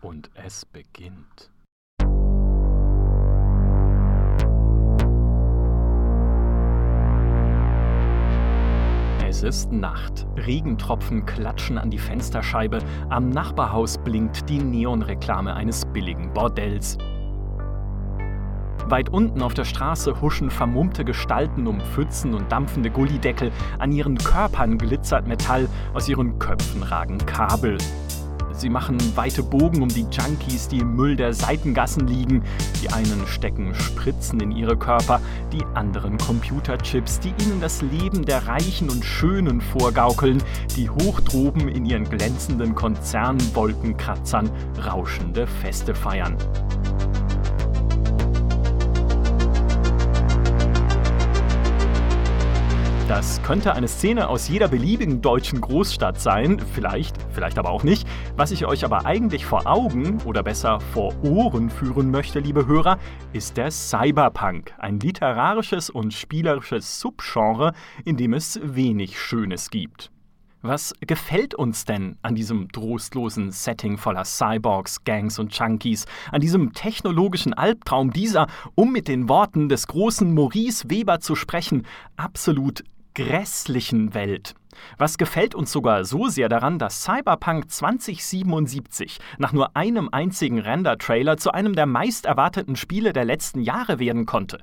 Und es beginnt. Es ist Nacht. Regentropfen klatschen an die Fensterscheibe. Am Nachbarhaus blinkt die Neonreklame eines billigen Bordells. Weit unten auf der Straße huschen vermummte Gestalten um Pfützen und dampfende Gullideckel. An ihren Körpern glitzert Metall, aus ihren Köpfen ragen Kabel. Sie machen weite Bogen um die Junkies, die im Müll der Seitengassen liegen. Die einen stecken Spritzen in ihre Körper, die anderen Computerchips, die ihnen das Leben der Reichen und Schönen vorgaukeln, die hoch droben in ihren glänzenden Konzernwolkenkratzern rauschende Feste feiern. Das könnte eine Szene aus jeder beliebigen deutschen Großstadt sein, vielleicht, vielleicht aber auch nicht. Was ich euch aber eigentlich vor Augen oder besser vor Ohren führen möchte, liebe Hörer, ist der Cyberpunk, ein literarisches und spielerisches Subgenre, in dem es wenig Schönes gibt. Was gefällt uns denn an diesem trostlosen Setting voller Cyborgs, Gangs und Junkies, an diesem technologischen Albtraum dieser, um mit den Worten des großen Maurice Weber zu sprechen, absolut grässlichen Welt. Was gefällt uns sogar so sehr daran, dass Cyberpunk 2077 nach nur einem einzigen Render-Trailer zu einem der meist erwarteten Spiele der letzten Jahre werden konnte.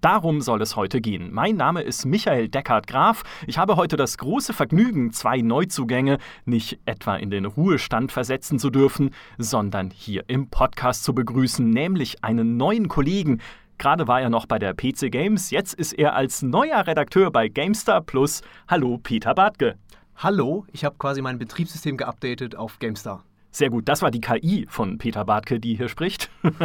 Darum soll es heute gehen. Mein Name ist Michael Deckard Graf. Ich habe heute das große Vergnügen, zwei Neuzugänge nicht etwa in den Ruhestand versetzen zu dürfen, sondern hier im Podcast zu begrüßen, nämlich einen neuen Kollegen, Gerade war er noch bei der PC Games, jetzt ist er als neuer Redakteur bei GameStar Plus. Hallo, Peter Bartke. Hallo, ich habe quasi mein Betriebssystem geupdatet auf GameStar. Sehr gut, das war die KI von Peter Bartke, die hier spricht.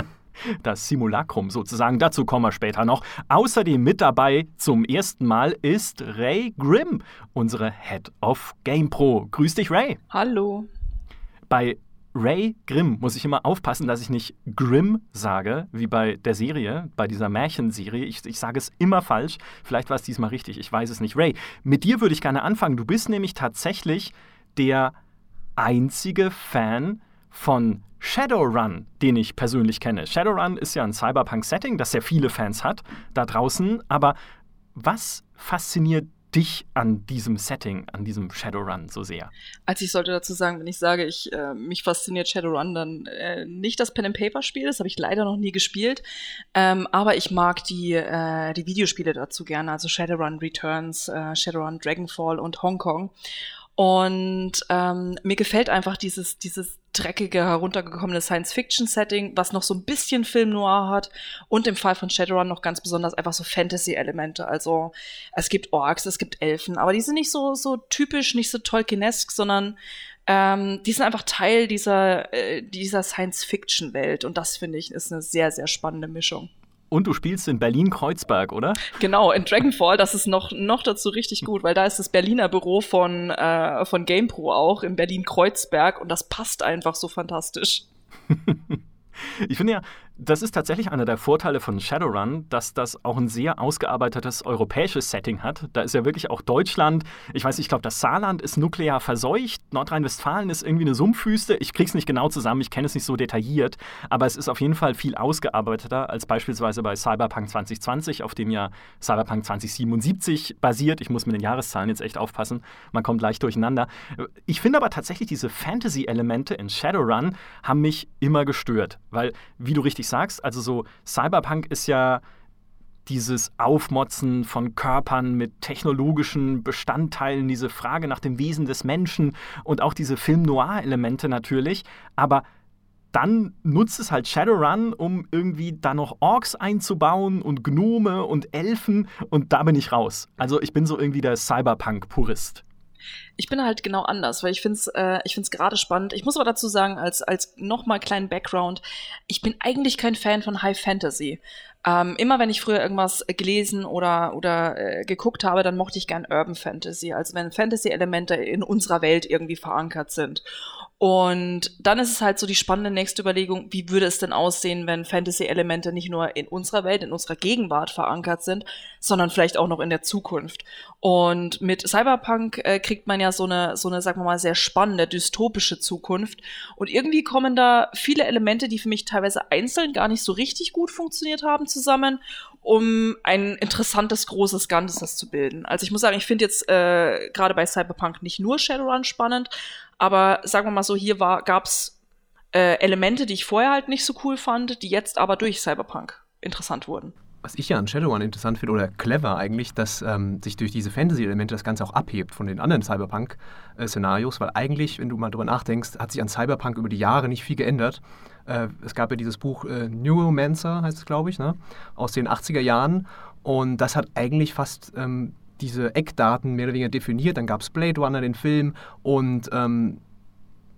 Das Simulacrum sozusagen, dazu kommen wir später noch. Außerdem mit dabei zum ersten Mal ist Ray Grimm, unsere Head of GamePro. Grüß dich, Ray. Hallo. Bei Ray Grimm muss ich immer aufpassen, dass ich nicht Grimm sage, wie bei der Serie, bei dieser Märchenserie. Ich, ich sage es immer falsch. Vielleicht war es diesmal richtig, ich weiß es nicht. Ray, mit dir würde ich gerne anfangen. Du bist nämlich tatsächlich der einzige Fan von Shadowrun, den ich persönlich kenne. Shadowrun ist ja ein Cyberpunk-Setting, das sehr viele Fans hat da draußen. Aber was fasziniert dich an diesem Setting, an diesem Shadowrun so sehr? Also ich sollte dazu sagen, wenn ich sage, ich äh, mich fasziniert Shadowrun, dann äh, nicht das Pen and Paper Spiel, das habe ich leider noch nie gespielt, ähm, aber ich mag die äh, die Videospiele dazu gerne, also Shadowrun Returns, äh, Shadowrun Dragonfall und Hong Kong. Und ähm, mir gefällt einfach dieses, dieses dreckige, heruntergekommene Science-Fiction-Setting, was noch so ein bisschen Film Noir hat und im Fall von Shadowrun noch ganz besonders einfach so Fantasy-Elemente. Also es gibt Orks, es gibt Elfen, aber die sind nicht so, so typisch, nicht so Tolkienesk, sondern ähm, die sind einfach Teil dieser, äh, dieser Science-Fiction-Welt und das finde ich ist eine sehr, sehr spannende Mischung. Und du spielst in Berlin-Kreuzberg, oder? Genau, in Dragonfall, das ist noch, noch dazu richtig gut, weil da ist das Berliner Büro von, äh, von GamePro auch in Berlin-Kreuzberg und das passt einfach so fantastisch. ich finde ja, das ist tatsächlich einer der Vorteile von Shadowrun, dass das auch ein sehr ausgearbeitetes europäisches Setting hat. Da ist ja wirklich auch Deutschland, ich weiß, ich glaube, das Saarland ist nuklear verseucht, Nordrhein-Westfalen ist irgendwie eine Sumpfwüste. Ich krieg's nicht genau zusammen, ich kenne es nicht so detailliert, aber es ist auf jeden Fall viel ausgearbeiteter als beispielsweise bei Cyberpunk 2020, auf dem ja Cyberpunk 2077 basiert. Ich muss mit den Jahreszahlen jetzt echt aufpassen, man kommt leicht durcheinander. Ich finde aber tatsächlich diese Fantasy-Elemente in Shadowrun haben mich immer gestört, weil, wie du richtig richtig sagst. Also so Cyberpunk ist ja dieses Aufmotzen von Körpern mit technologischen Bestandteilen, diese Frage nach dem Wesen des Menschen und auch diese Film-Noir-Elemente natürlich. Aber dann nutzt es halt Shadowrun, um irgendwie da noch Orks einzubauen und Gnome und Elfen und da bin ich raus. Also ich bin so irgendwie der Cyberpunk-Purist. Ich bin halt genau anders, weil ich finde es äh, ich find's gerade spannend. Ich muss aber dazu sagen, als, als nochmal kleinen Background, ich bin eigentlich kein Fan von High Fantasy. Ähm, immer wenn ich früher irgendwas gelesen oder, oder äh, geguckt habe, dann mochte ich gern Urban Fantasy, also wenn Fantasy-Elemente in unserer Welt irgendwie verankert sind. Und dann ist es halt so die spannende nächste Überlegung, wie würde es denn aussehen, wenn Fantasy-Elemente nicht nur in unserer Welt, in unserer Gegenwart verankert sind, sondern vielleicht auch noch in der Zukunft. Und mit Cyberpunk äh, kriegt man ja so eine, so eine, sagen wir mal, sehr spannende, dystopische Zukunft. Und irgendwie kommen da viele Elemente, die für mich teilweise einzeln gar nicht so richtig gut funktioniert haben, zusammen, um ein interessantes, großes Ganzes zu bilden. Also ich muss sagen, ich finde jetzt äh, gerade bei Cyberpunk nicht nur Shadowrun spannend, aber sagen wir mal so, hier gab es äh, Elemente, die ich vorher halt nicht so cool fand, die jetzt aber durch Cyberpunk interessant wurden. Was ich ja an Shadowrun interessant finde oder clever eigentlich, dass ähm, sich durch diese Fantasy-Elemente das Ganze auch abhebt von den anderen Cyberpunk-Szenarios, weil eigentlich, wenn du mal drüber nachdenkst, hat sich an Cyberpunk über die Jahre nicht viel geändert. Äh, es gab ja dieses Buch äh, Neuromancer, heißt es glaube ich, ne? aus den 80er Jahren und das hat eigentlich fast ähm, diese Eckdaten mehr oder weniger definiert. Dann gab es Blade Runner, den Film, und ähm,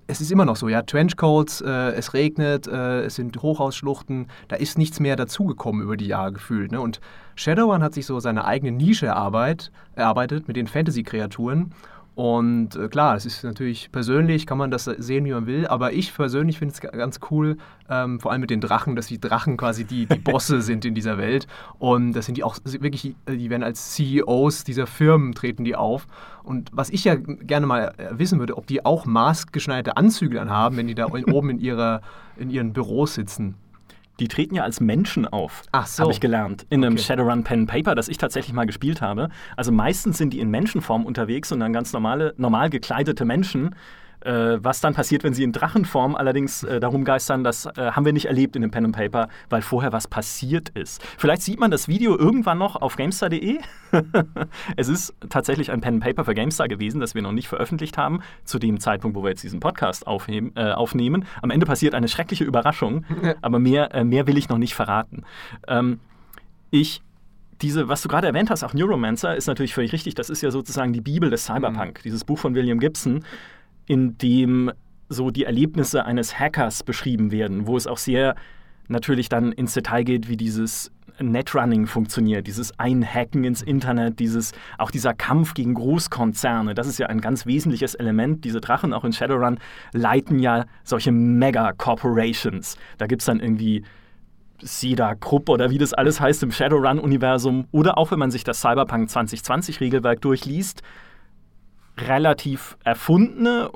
es ist immer noch so, ja, Trenchcoats, äh, es regnet, äh, es sind Hochhausschluchten, da ist nichts mehr dazugekommen über die Jahre gefühlt. Ne? Und Shadowrun hat sich so seine eigene Nische erarbeitet, erarbeitet mit den Fantasy-Kreaturen und äh, klar, es ist natürlich persönlich, kann man das sehen, wie man will, aber ich persönlich finde es ganz cool, ähm, vor allem mit den Drachen, dass die Drachen quasi die, die Bosse sind in dieser Welt. Und das sind die auch wirklich, die werden als CEOs dieser Firmen treten die auf. Und was ich ja gerne mal äh, wissen würde, ob die auch maßgeschneiderte Anzüge dann haben, wenn die da oben in, ihrer, in ihren Büros sitzen die treten ja als Menschen auf. Ach so. Habe ich gelernt. In einem Shadowrun Pen Paper, das ich tatsächlich mal gespielt habe. Also meistens sind die in Menschenform unterwegs und dann ganz normale, normal gekleidete Menschen äh, was dann passiert, wenn sie in Drachenform allerdings äh, darum geistern, das äh, haben wir nicht erlebt in dem Pen and Paper, weil vorher was passiert ist. Vielleicht sieht man das Video irgendwann noch auf GameStar.de. es ist tatsächlich ein Pen and Paper für GameStar gewesen, das wir noch nicht veröffentlicht haben, zu dem Zeitpunkt, wo wir jetzt diesen Podcast aufheben, äh, aufnehmen. Am Ende passiert eine schreckliche Überraschung, aber mehr, äh, mehr will ich noch nicht verraten. Ähm, ich diese, was du gerade erwähnt hast, auch Neuromancer, ist natürlich völlig richtig. Das ist ja sozusagen die Bibel des Cyberpunk, mhm. dieses Buch von William Gibson, in dem so die Erlebnisse eines Hackers beschrieben werden, wo es auch sehr natürlich dann ins Detail geht, wie dieses Netrunning funktioniert, dieses Einhacken ins Internet, dieses, auch dieser Kampf gegen Großkonzerne, das ist ja ein ganz wesentliches Element. Diese Drachen auch in Shadowrun leiten ja solche Mega-Corporations. Da gibt es dann irgendwie Cedar Krupp oder wie das alles heißt im Shadowrun-Universum. Oder auch wenn man sich das Cyberpunk 2020-Regelwerk durchliest, relativ erfundene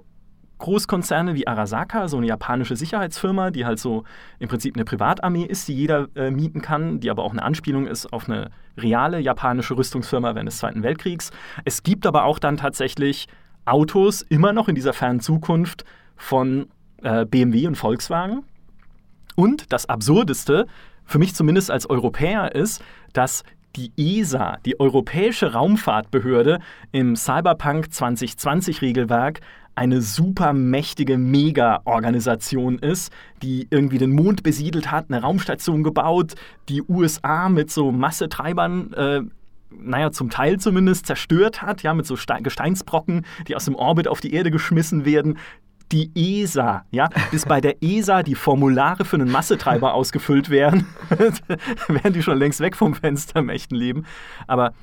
Großkonzerne wie Arasaka, so eine japanische Sicherheitsfirma, die halt so im Prinzip eine Privatarmee ist, die jeder äh, mieten kann, die aber auch eine Anspielung ist auf eine reale japanische Rüstungsfirma während des Zweiten Weltkriegs. Es gibt aber auch dann tatsächlich Autos immer noch in dieser fernen Zukunft von äh, BMW und Volkswagen. Und das Absurdeste, für mich zumindest als Europäer, ist, dass die ESA, die Europäische Raumfahrtbehörde, im Cyberpunk 2020 Regelwerk eine super mächtige Mega-Organisation ist, die irgendwie den Mond besiedelt hat, eine Raumstation gebaut, die USA mit so Massetreibern äh, naja, zum Teil zumindest zerstört hat, ja, mit so Gesteinsbrocken, die aus dem Orbit auf die Erde geschmissen werden, die ESA, ja, bis bei der ESA die Formulare für einen Massetreiber ausgefüllt werden, wären die schon längst weg vom Fenster im echten Leben. Aber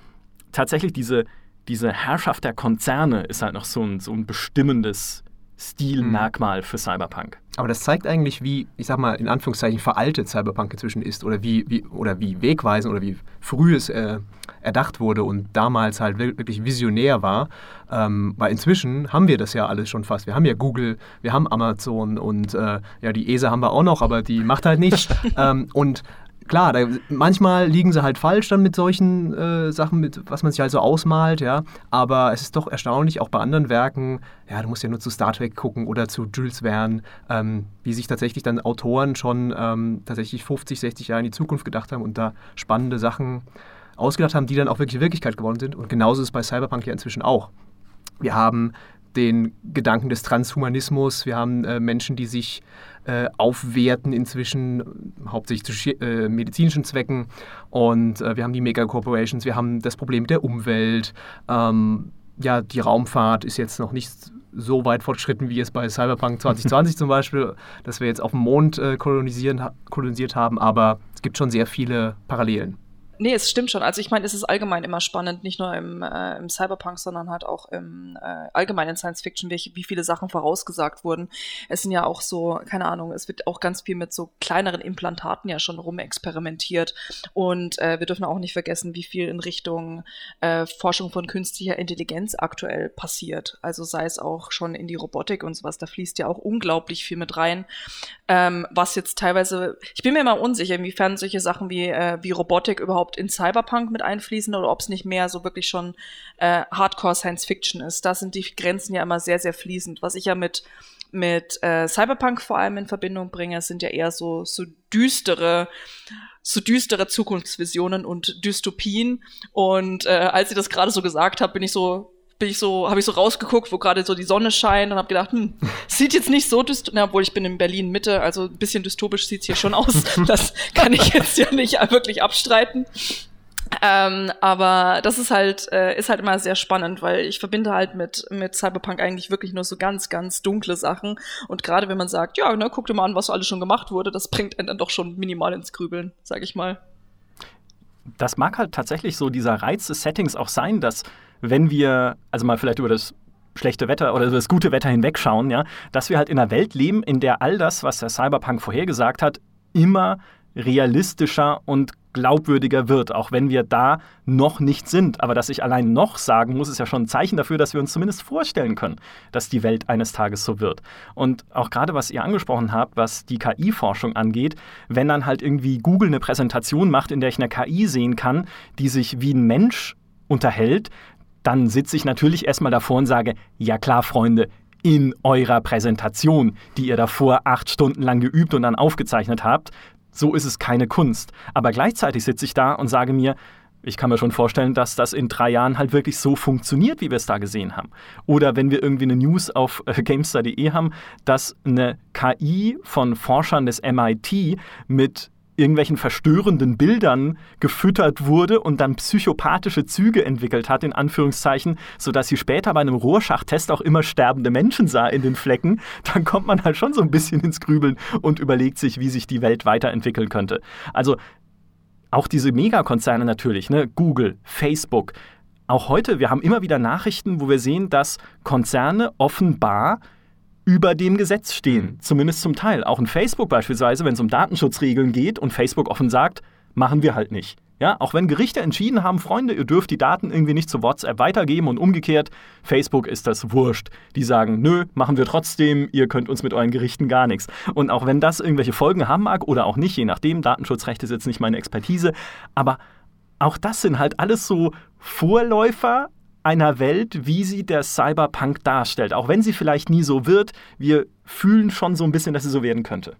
tatsächlich diese, diese Herrschaft der Konzerne ist halt noch so ein, so ein bestimmendes Stilmerkmal für Cyberpunk. Aber das zeigt eigentlich, wie, ich sag mal, in Anführungszeichen veraltet Cyberpunk inzwischen ist oder wie, wie, oder wie wegweisend oder wie früh es äh, erdacht wurde und damals halt wirklich visionär war. Ähm, weil inzwischen haben wir das ja alles schon fast. Wir haben ja Google, wir haben Amazon und äh, ja, die ESA haben wir auch noch, aber die macht halt nicht. ähm, und klar, da, manchmal liegen sie halt falsch dann mit solchen äh, Sachen, mit was man sich halt so ausmalt, ja. Aber es ist doch erstaunlich, auch bei anderen Werken, ja, du musst ja nur zu Star Trek gucken oder zu Jules Verne, ähm, wie sich tatsächlich dann Autoren schon ähm, tatsächlich 50, 60 Jahre in die Zukunft gedacht haben und da spannende Sachen ausgedacht haben, die dann auch wirklich Wirklichkeit geworden sind. Und genauso ist es bei Cyberpunk ja inzwischen auch. Wir haben den Gedanken des Transhumanismus, wir haben äh, Menschen, die sich äh, aufwerten inzwischen, hauptsächlich zu äh, medizinischen Zwecken. Und äh, wir haben die Megacorporations, wir haben das Problem der Umwelt. Ähm, ja, die Raumfahrt ist jetzt noch nicht so weit fortgeschritten wie es bei Cyberpunk 2020 zum Beispiel, dass wir jetzt auf dem Mond äh, kolonisieren, kolonisiert haben, aber es gibt schon sehr viele Parallelen. Nee, es stimmt schon. Also ich meine, es ist allgemein immer spannend, nicht nur im, äh, im Cyberpunk, sondern halt auch im äh, allgemeinen Science Fiction, wie, wie viele Sachen vorausgesagt wurden. Es sind ja auch so, keine Ahnung, es wird auch ganz viel mit so kleineren Implantaten ja schon rumexperimentiert. Und äh, wir dürfen auch nicht vergessen, wie viel in Richtung äh, Forschung von künstlicher Intelligenz aktuell passiert. Also sei es auch schon in die Robotik und sowas, da fließt ja auch unglaublich viel mit rein. Ähm, was jetzt teilweise, ich bin mir immer unsicher, inwiefern solche Sachen wie, äh, wie Robotik überhaupt überhaupt in Cyberpunk mit einfließen oder ob es nicht mehr so wirklich schon äh, Hardcore Science Fiction ist. Da sind die Grenzen ja immer sehr, sehr fließend. Was ich ja mit mit äh, Cyberpunk vor allem in Verbindung bringe, sind ja eher so so düstere so düstere Zukunftsvisionen und Dystopien. Und äh, als ich das gerade so gesagt habe, bin ich so bin ich so, habe ich so rausgeguckt, wo gerade so die Sonne scheint und habe gedacht, hm, sieht jetzt nicht so dystopisch, obwohl ich bin in Berlin Mitte, also ein bisschen dystopisch sieht's hier schon aus. Das kann ich jetzt ja nicht wirklich abstreiten. Ähm, aber das ist halt, äh, ist halt immer sehr spannend, weil ich verbinde halt mit, mit Cyberpunk eigentlich wirklich nur so ganz, ganz dunkle Sachen. Und gerade wenn man sagt, ja, ne, guck dir mal an, was alles schon gemacht wurde, das bringt einen dann doch schon minimal ins Grübeln, sag ich mal. Das mag halt tatsächlich so dieser Reiz des Settings auch sein, dass wenn wir, also mal vielleicht über das schlechte Wetter oder das gute Wetter hinwegschauen, ja, dass wir halt in einer Welt leben, in der all das, was der Cyberpunk vorhergesagt hat, immer realistischer und glaubwürdiger wird, auch wenn wir da noch nicht sind. Aber dass ich allein noch sagen muss, ist ja schon ein Zeichen dafür, dass wir uns zumindest vorstellen können, dass die Welt eines Tages so wird. Und auch gerade was ihr angesprochen habt, was die KI-Forschung angeht, wenn dann halt irgendwie Google eine Präsentation macht, in der ich eine KI sehen kann, die sich wie ein Mensch unterhält, dann sitze ich natürlich erstmal davor und sage, ja klar, Freunde, in eurer Präsentation, die ihr davor acht Stunden lang geübt und dann aufgezeichnet habt, so ist es keine Kunst. Aber gleichzeitig sitze ich da und sage mir, ich kann mir schon vorstellen, dass das in drei Jahren halt wirklich so funktioniert, wie wir es da gesehen haben. Oder wenn wir irgendwie eine News auf äh, Gamestar.de haben, dass eine KI von Forschern des MIT mit irgendwelchen verstörenden Bildern gefüttert wurde und dann psychopathische Züge entwickelt hat, in Anführungszeichen, sodass sie später bei einem Rohrschachtest auch immer sterbende Menschen sah in den Flecken, dann kommt man halt schon so ein bisschen ins Grübeln und überlegt sich, wie sich die Welt weiterentwickeln könnte. Also auch diese Megakonzerne natürlich, ne? Google, Facebook. Auch heute, wir haben immer wieder Nachrichten, wo wir sehen, dass Konzerne offenbar über dem Gesetz stehen, mhm. zumindest zum Teil. Auch in Facebook beispielsweise, wenn es um Datenschutzregeln geht und Facebook offen sagt, machen wir halt nicht. Ja, auch wenn Gerichte entschieden haben, Freunde, ihr dürft die Daten irgendwie nicht zu WhatsApp weitergeben und umgekehrt, Facebook ist das wurscht. Die sagen, nö, machen wir trotzdem, ihr könnt uns mit euren Gerichten gar nichts. Und auch wenn das irgendwelche Folgen haben mag oder auch nicht, je nachdem, Datenschutzrecht ist jetzt nicht meine Expertise, aber auch das sind halt alles so Vorläufer einer Welt, wie sie der Cyberpunk darstellt. Auch wenn sie vielleicht nie so wird, wir fühlen schon so ein bisschen, dass sie so werden könnte.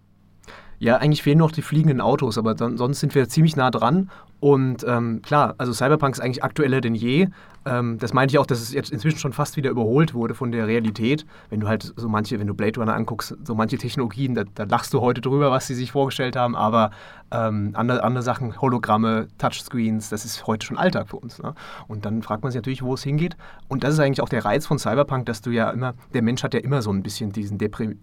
Ja, eigentlich fehlen noch die fliegenden Autos, aber dann, sonst sind wir ziemlich nah dran. Und ähm, klar, also Cyberpunk ist eigentlich aktueller denn je. Ähm, das meinte ich auch, dass es jetzt inzwischen schon fast wieder überholt wurde von der Realität. Wenn du halt so manche, wenn du Blade Runner anguckst, so manche Technologien, da, da lachst du heute drüber, was sie sich vorgestellt haben, aber ähm, andere, andere Sachen, Hologramme, Touchscreens, das ist heute schon Alltag für uns. Ne? Und dann fragt man sich natürlich, wo es hingeht. Und das ist eigentlich auch der Reiz von Cyberpunk, dass du ja immer, der Mensch hat ja immer so ein bisschen diesen Deprim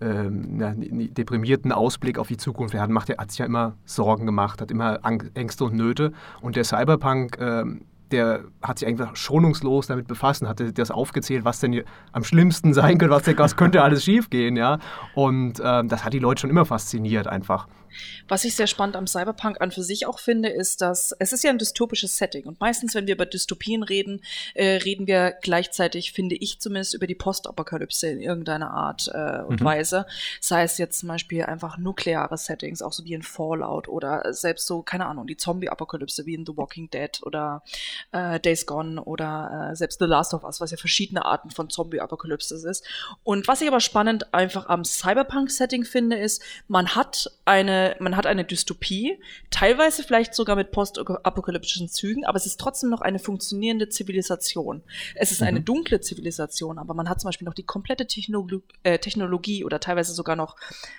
ähm, ja, deprimierten Ausblick auf die Zukunft. Er hat, macht, er hat sich ja immer Sorgen gemacht, hat immer Ängste und Nöte. Und der Cyberpunk, ähm, der hat sich einfach schonungslos damit befasst und hatte das aufgezählt, was denn am schlimmsten sein könnte, was, was könnte alles schiefgehen, ja. Und ähm, das hat die Leute schon immer fasziniert einfach. Was ich sehr spannend am Cyberpunk an für sich auch finde, ist, dass es ist ja ein dystopisches Setting und meistens, wenn wir über Dystopien reden, äh, reden wir gleichzeitig, finde ich zumindest, über die Postapokalypse in irgendeiner Art äh, und mhm. Weise. Sei es jetzt zum Beispiel einfach nukleare Settings, auch so wie in Fallout oder selbst so, keine Ahnung, die Zombie-Apokalypse wie in The Walking Dead oder äh, Days Gone oder äh, selbst The Last of Us, was ja verschiedene Arten von Zombie-Apokalypse ist. Und was ich aber spannend einfach am Cyberpunk-Setting finde, ist, man hat eine man hat eine Dystopie, teilweise vielleicht sogar mit postapokalyptischen Zügen, aber es ist trotzdem noch eine funktionierende Zivilisation. Es ist mhm. eine dunkle Zivilisation, aber man hat zum Beispiel noch die komplette Technologie, äh, Technologie oder teilweise sogar noch,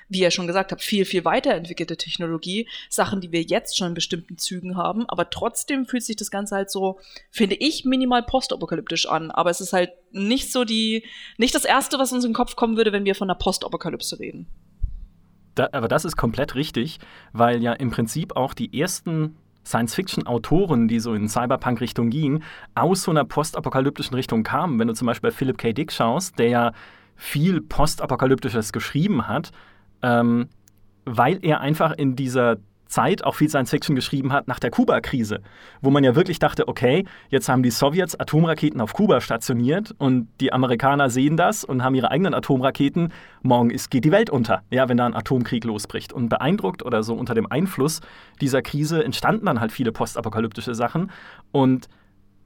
wie ihr schon gesagt habt, viel, viel weiterentwickelte Technologie, Sachen, die wir jetzt schon in bestimmten Zügen haben, aber trotzdem fühlt sich das Ganze halt so, finde ich, minimal postapokalyptisch an, aber es ist halt nicht so die, nicht das erste, was uns in den Kopf kommen würde, wenn wir von einer Postapokalypse reden. Da, aber das ist komplett richtig, weil ja im Prinzip auch die ersten Science-Fiction-Autoren, die so in Cyberpunk-Richtung gingen, aus so einer postapokalyptischen Richtung kamen. Wenn du zum Beispiel bei Philip K. Dick schaust, der ja viel postapokalyptisches geschrieben hat, ähm, weil er einfach in dieser Zeit auch viel Science Fiction geschrieben hat nach der Kuba-Krise, wo man ja wirklich dachte, okay, jetzt haben die Sowjets Atomraketen auf Kuba stationiert und die Amerikaner sehen das und haben ihre eigenen Atomraketen. Morgen ist, geht die Welt unter, ja, wenn da ein Atomkrieg losbricht. Und beeindruckt oder so unter dem Einfluss dieser Krise entstanden dann halt viele postapokalyptische Sachen und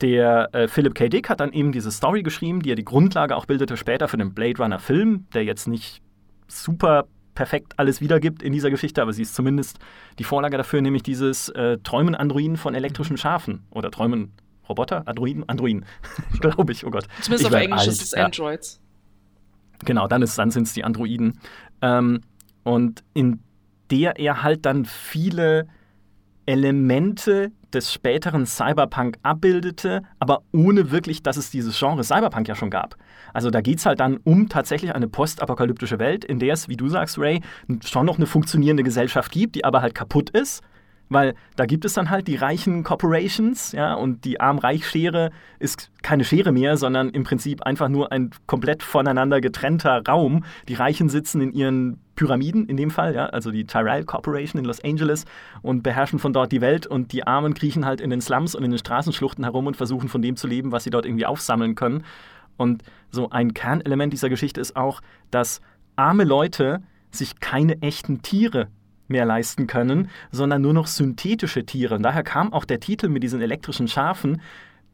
der äh, Philip K. Dick hat dann eben diese Story geschrieben, die ja die Grundlage auch bildete später für den Blade Runner Film, der jetzt nicht super perfekt alles wiedergibt in dieser Geschichte, aber sie ist zumindest die Vorlage dafür, nämlich dieses äh, Träumen Androiden von elektrischen Schafen oder Träumen Roboter, Androiden, Androiden, glaube ich, oh Gott. Zumindest ich auf Englisch alt. ist es Androids. Genau, dann, dann sind es die Androiden. Ähm, und in der er halt dann viele Elemente des späteren Cyberpunk abbildete, aber ohne wirklich, dass es dieses Genre Cyberpunk ja schon gab. Also da geht es halt dann um tatsächlich eine postapokalyptische Welt, in der es, wie du sagst, Ray, schon noch eine funktionierende Gesellschaft gibt, die aber halt kaputt ist. Weil da gibt es dann halt die reichen Corporations, ja, und die Arm-Reich-Schere ist keine Schere mehr, sondern im Prinzip einfach nur ein komplett voneinander getrennter Raum. Die Reichen sitzen in ihren Pyramiden in dem Fall, ja, also die Tyrell Corporation in Los Angeles und beherrschen von dort die Welt und die Armen kriechen halt in den Slums und in den Straßenschluchten herum und versuchen von dem zu leben, was sie dort irgendwie aufsammeln können. Und so ein Kernelement dieser Geschichte ist auch, dass arme Leute sich keine echten Tiere mehr leisten können, sondern nur noch synthetische Tiere. Und daher kam auch der Titel mit diesen elektrischen Schafen,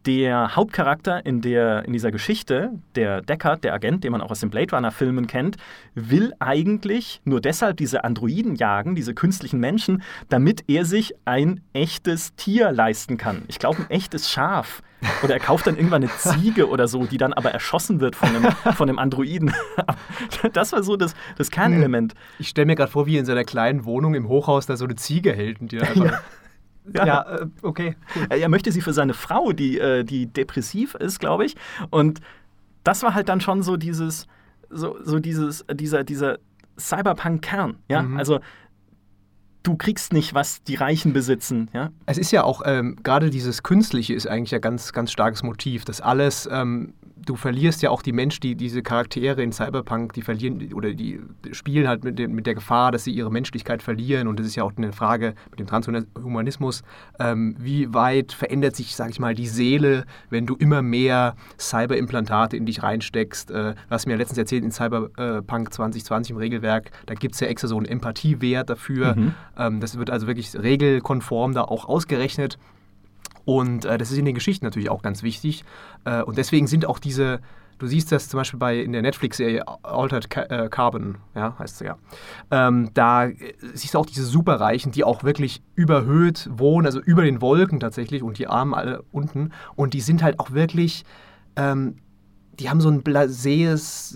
der Hauptcharakter in, der, in dieser Geschichte, der Deckard, der Agent, den man auch aus den Blade Runner-Filmen kennt, will eigentlich nur deshalb diese Androiden jagen, diese künstlichen Menschen, damit er sich ein echtes Tier leisten kann. Ich glaube, ein echtes Schaf. Oder er kauft dann irgendwann eine Ziege oder so, die dann aber erschossen wird von einem, von einem Androiden. Das war so das, das Kernelement. Ich stelle mir gerade vor, wie er in seiner kleinen Wohnung im Hochhaus da so eine Ziege hält und die einfach ja. Ja, ja äh, okay. Cool. Er möchte sie für seine Frau, die, äh, die depressiv ist, glaube ich. Und das war halt dann schon so dieses, so, so dieses, dieser, dieser Cyberpunk-Kern. Ja, mhm. also du kriegst nicht, was die Reichen besitzen. Ja? Es ist ja auch, ähm, gerade dieses Künstliche ist eigentlich ein ganz, ganz starkes Motiv, dass alles ähm, du verlierst ja auch die Menschen, die diese Charaktere in Cyberpunk, die verlieren oder die spielen halt mit, dem, mit der Gefahr, dass sie ihre Menschlichkeit verlieren. Und das ist ja auch eine Frage mit dem Transhumanismus. Ähm, wie weit verändert sich, sag ich mal, die Seele, wenn du immer mehr Cyberimplantate in dich reinsteckst? Äh, du hast mir ja letztens erzählt, in Cyberpunk 2020 im Regelwerk, da gibt es ja extra so einen Empathiewert dafür. Mhm. Ähm, das wird also wirklich regelkonform da auch ausgerechnet. Und äh, das ist in den Geschichten natürlich auch ganz wichtig. Äh, und deswegen sind auch diese, du siehst das zum Beispiel bei in der Netflix-Serie Altered äh, Carbon, ja, heißt sie ja. Ähm, da äh, siehst du auch diese Superreichen, die auch wirklich überhöht wohnen, also über den Wolken tatsächlich und die Armen alle unten. Und die sind halt auch wirklich. Ähm, die haben so ein blases,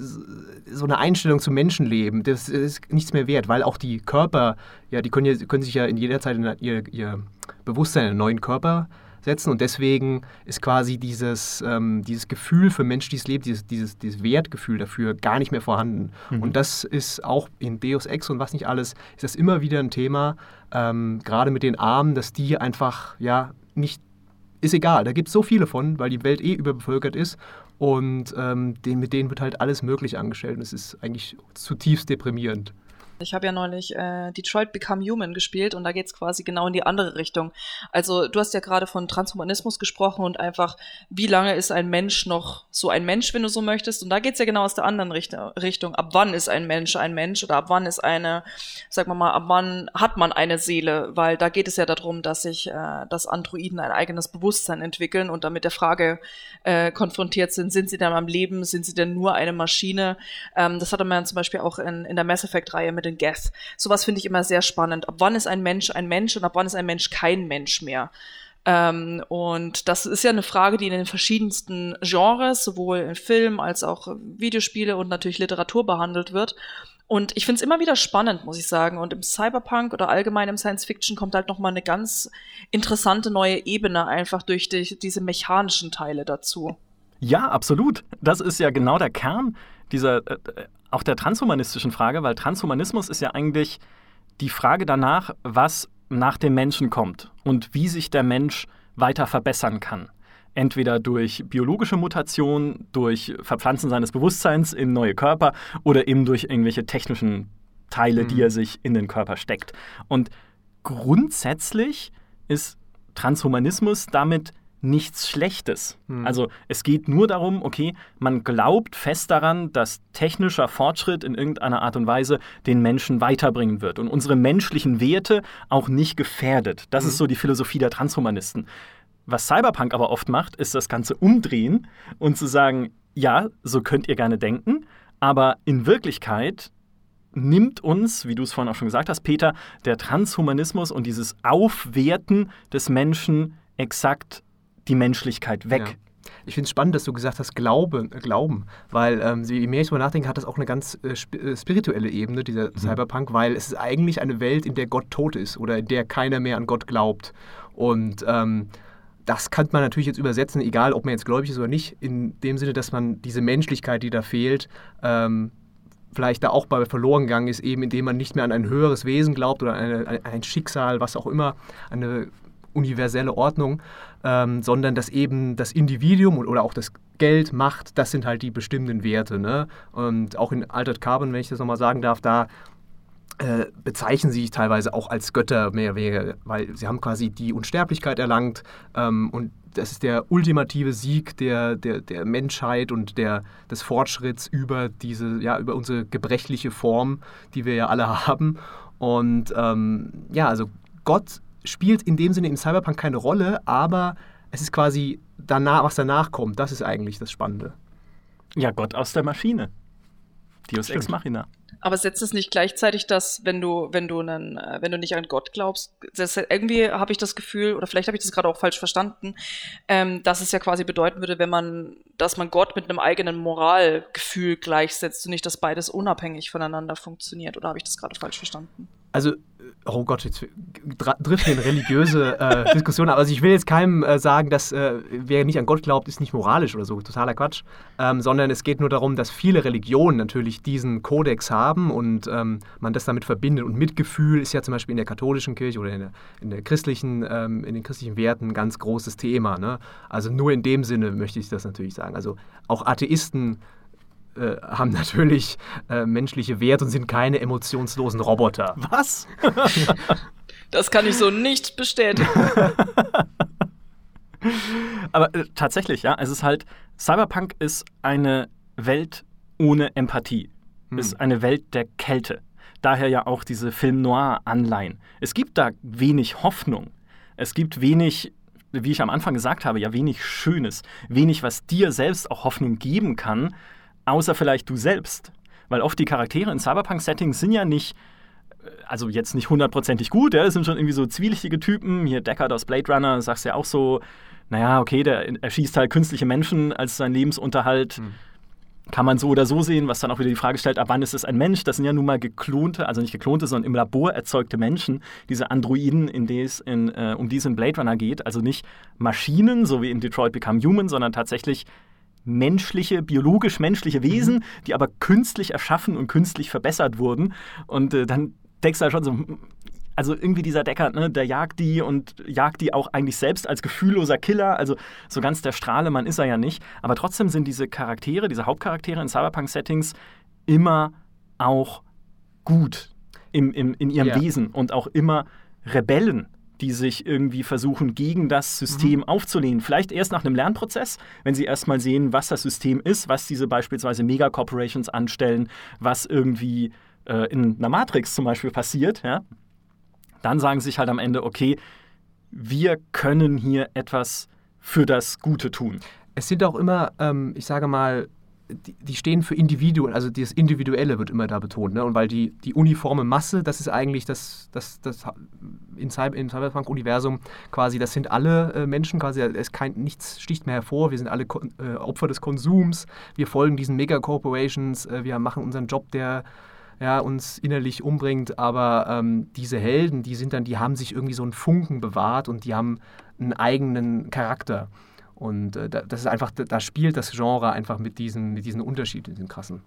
so eine Einstellung zum Menschenleben. Das ist nichts mehr wert, weil auch die Körper, ja, die können, ja, können sich ja in jeder Zeit ihr, ihr Bewusstsein in einen neuen Körper setzen. Und deswegen ist quasi dieses, ähm, dieses Gefühl für Mensch, dieses Leben, dieses, dieses, dieses Wertgefühl dafür gar nicht mehr vorhanden. Mhm. Und das ist auch in Deus Ex und was nicht alles, ist das immer wieder ein Thema, ähm, gerade mit den Armen, dass die einfach, ja, nicht, ist egal, da gibt es so viele von, weil die Welt eh überbevölkert ist und ähm, den, mit denen wird halt alles möglich angestellt und es ist eigentlich zutiefst deprimierend. Ich habe ja neulich äh, Detroit Become Human gespielt und da geht es quasi genau in die andere Richtung. Also du hast ja gerade von Transhumanismus gesprochen und einfach, wie lange ist ein Mensch noch so ein Mensch, wenn du so möchtest. Und da geht es ja genau aus der anderen Richt Richtung. Ab wann ist ein Mensch ein Mensch oder ab wann ist eine, sag mal mal, ab wann hat man eine Seele? Weil da geht es ja darum, dass sich, äh, dass Androiden ein eigenes Bewusstsein entwickeln und damit der Frage äh, konfrontiert sind, sind sie denn am Leben, sind sie denn nur eine Maschine? Ähm, das hatte man zum Beispiel auch in, in der Mass Effect-Reihe mit den Geth. Sowas finde ich immer sehr spannend. Ab wann ist ein Mensch ein Mensch und ab wann ist ein Mensch kein Mensch mehr? Ähm, und das ist ja eine Frage, die in den verschiedensten Genres, sowohl in Film als auch Videospiele und natürlich Literatur behandelt wird. Und ich finde es immer wieder spannend, muss ich sagen. Und im Cyberpunk oder allgemein im Science Fiction kommt halt nochmal eine ganz interessante neue Ebene einfach durch die, diese mechanischen Teile dazu. Ja, absolut. Das ist ja genau der Kern dieser äh, auch der transhumanistischen Frage, weil Transhumanismus ist ja eigentlich die Frage danach, was nach dem Menschen kommt und wie sich der Mensch weiter verbessern kann. Entweder durch biologische Mutation, durch Verpflanzen seines Bewusstseins in neue Körper oder eben durch irgendwelche technischen Teile, mhm. die er sich in den Körper steckt. Und grundsätzlich ist Transhumanismus damit nichts Schlechtes. Mhm. Also es geht nur darum, okay, man glaubt fest daran, dass technischer Fortschritt in irgendeiner Art und Weise den Menschen weiterbringen wird und unsere menschlichen Werte auch nicht gefährdet. Das mhm. ist so die Philosophie der Transhumanisten. Was Cyberpunk aber oft macht, ist das Ganze umdrehen und zu sagen, ja, so könnt ihr gerne denken, aber in Wirklichkeit nimmt uns, wie du es vorhin auch schon gesagt hast, Peter, der Transhumanismus und dieses Aufwerten des Menschen exakt die Menschlichkeit weg. Ja. Ich finde es spannend, dass du gesagt hast, Glaube, äh, Glauben, weil ähm, je mehr ich darüber nachdenke, hat das auch eine ganz äh, äh, spirituelle Ebene, dieser mhm. Cyberpunk, weil es ist eigentlich eine Welt, in der Gott tot ist oder in der keiner mehr an Gott glaubt. Und ähm, das kann man natürlich jetzt übersetzen, egal ob man jetzt gläubig ist oder nicht, in dem Sinne, dass man diese Menschlichkeit, die da fehlt, ähm, vielleicht da auch bei verloren gegangen ist, eben indem man nicht mehr an ein höheres Wesen glaubt oder eine, ein Schicksal, was auch immer, eine universelle Ordnung, ähm, sondern dass eben das Individuum oder auch das Geld, Macht, das sind halt die bestimmenden Werte. Ne? Und auch in Altered Carbon, wenn ich das nochmal sagen darf, da äh, bezeichnen sie sich teilweise auch als Götter mehr, weil sie haben quasi die Unsterblichkeit erlangt ähm, und das ist der ultimative Sieg der, der, der Menschheit und der, des Fortschritts über diese, ja, über unsere gebrechliche Form, die wir ja alle haben. Und ähm, ja, also Gott spielt in dem Sinne im Cyberpunk keine Rolle, aber es ist quasi danach, was danach kommt. Das ist eigentlich das Spannende. Ja, Gott aus der Maschine. Deus Stimmt. Ex Machina. Aber setzt es nicht gleichzeitig, dass wenn du, wenn du einen, äh, wenn du nicht an Gott glaubst, das, irgendwie habe ich das Gefühl, oder vielleicht habe ich das gerade auch falsch verstanden, ähm, dass es ja quasi bedeuten würde, wenn man, dass man Gott mit einem eigenen Moralgefühl gleichsetzt und nicht, dass beides unabhängig voneinander funktioniert. Oder habe ich das gerade falsch verstanden? Also oh Gott, jetzt driften in religiöse äh, Diskussionen. Also ich will jetzt keinem äh, sagen, dass äh, wer nicht an Gott glaubt, ist nicht moralisch oder so, totaler Quatsch. Ähm, sondern es geht nur darum, dass viele Religionen natürlich diesen Kodex haben und ähm, man das damit verbindet. Und Mitgefühl ist ja zum Beispiel in der katholischen Kirche oder in der, in der christlichen, ähm, in den christlichen Werten ein ganz großes Thema. Ne? Also nur in dem Sinne möchte ich das natürlich sagen. Also auch Atheisten äh, haben natürlich äh, menschliche Werte und sind keine emotionslosen Roboter. Was? das kann ich so nicht bestätigen. Aber äh, tatsächlich, ja, es ist halt, Cyberpunk ist eine Welt ohne Empathie. Hm. Ist eine Welt der Kälte. Daher ja auch diese Film Noir-Anleihen. Es gibt da wenig Hoffnung. Es gibt wenig wie ich am Anfang gesagt habe, ja wenig Schönes, wenig, was dir selbst auch Hoffnung geben kann, außer vielleicht du selbst. Weil oft die Charaktere in Cyberpunk-Settings sind ja nicht, äh, also jetzt nicht hundertprozentig gut, ja, das sind schon irgendwie so zwielichtige Typen. Hier Deckard aus Blade Runner, sagst ja auch so, naja, okay, der erschießt halt künstliche Menschen als sein Lebensunterhalt. Hm. Kann man so oder so sehen, was dann auch wieder die Frage stellt, ab wann ist es ein Mensch? Das sind ja nun mal geklonte, also nicht geklonte, sondern im Labor erzeugte Menschen, diese Androiden, in des in, äh, um die es in Blade Runner geht. Also nicht Maschinen, so wie in Detroit Become Human, sondern tatsächlich menschliche, biologisch-menschliche mhm. Wesen, mhm. die aber künstlich erschaffen und künstlich verbessert wurden. Und äh, dann denkst du halt schon so, also irgendwie dieser Deckard, ne, der jagt die und jagt die auch eigentlich selbst als gefühlloser Killer. Also so ganz der Strahlemann ist er ja nicht. Aber trotzdem sind diese Charaktere, diese Hauptcharaktere in Cyberpunk-Settings immer auch gut im, im, in ihrem ja. Wesen und auch immer Rebellen die sich irgendwie versuchen, gegen das System mhm. aufzulehnen. Vielleicht erst nach einem Lernprozess, wenn sie erstmal sehen, was das System ist, was diese beispielsweise Megacorporations anstellen, was irgendwie äh, in einer Matrix zum Beispiel passiert, ja, dann sagen sie sich halt am Ende, okay, wir können hier etwas für das Gute tun. Es sind auch immer, ähm, ich sage mal, die, die, stehen für Individuen, also das Individuelle wird immer da betont. Ne? Und weil die, die uniforme Masse, das ist eigentlich das, das, das im Cyberpunk-Universum quasi, das sind alle äh, Menschen quasi, es kein, nichts sticht mehr hervor, wir sind alle äh, Opfer des Konsums, wir folgen diesen Megacorporations, äh, wir machen unseren Job, der ja, uns innerlich umbringt, aber ähm, diese Helden, die sind dann, die haben sich irgendwie so einen Funken bewahrt und die haben einen eigenen Charakter. Und äh, das ist einfach, da spielt das Genre einfach mit diesen, mit diesen Unterschieden, diesen krassen.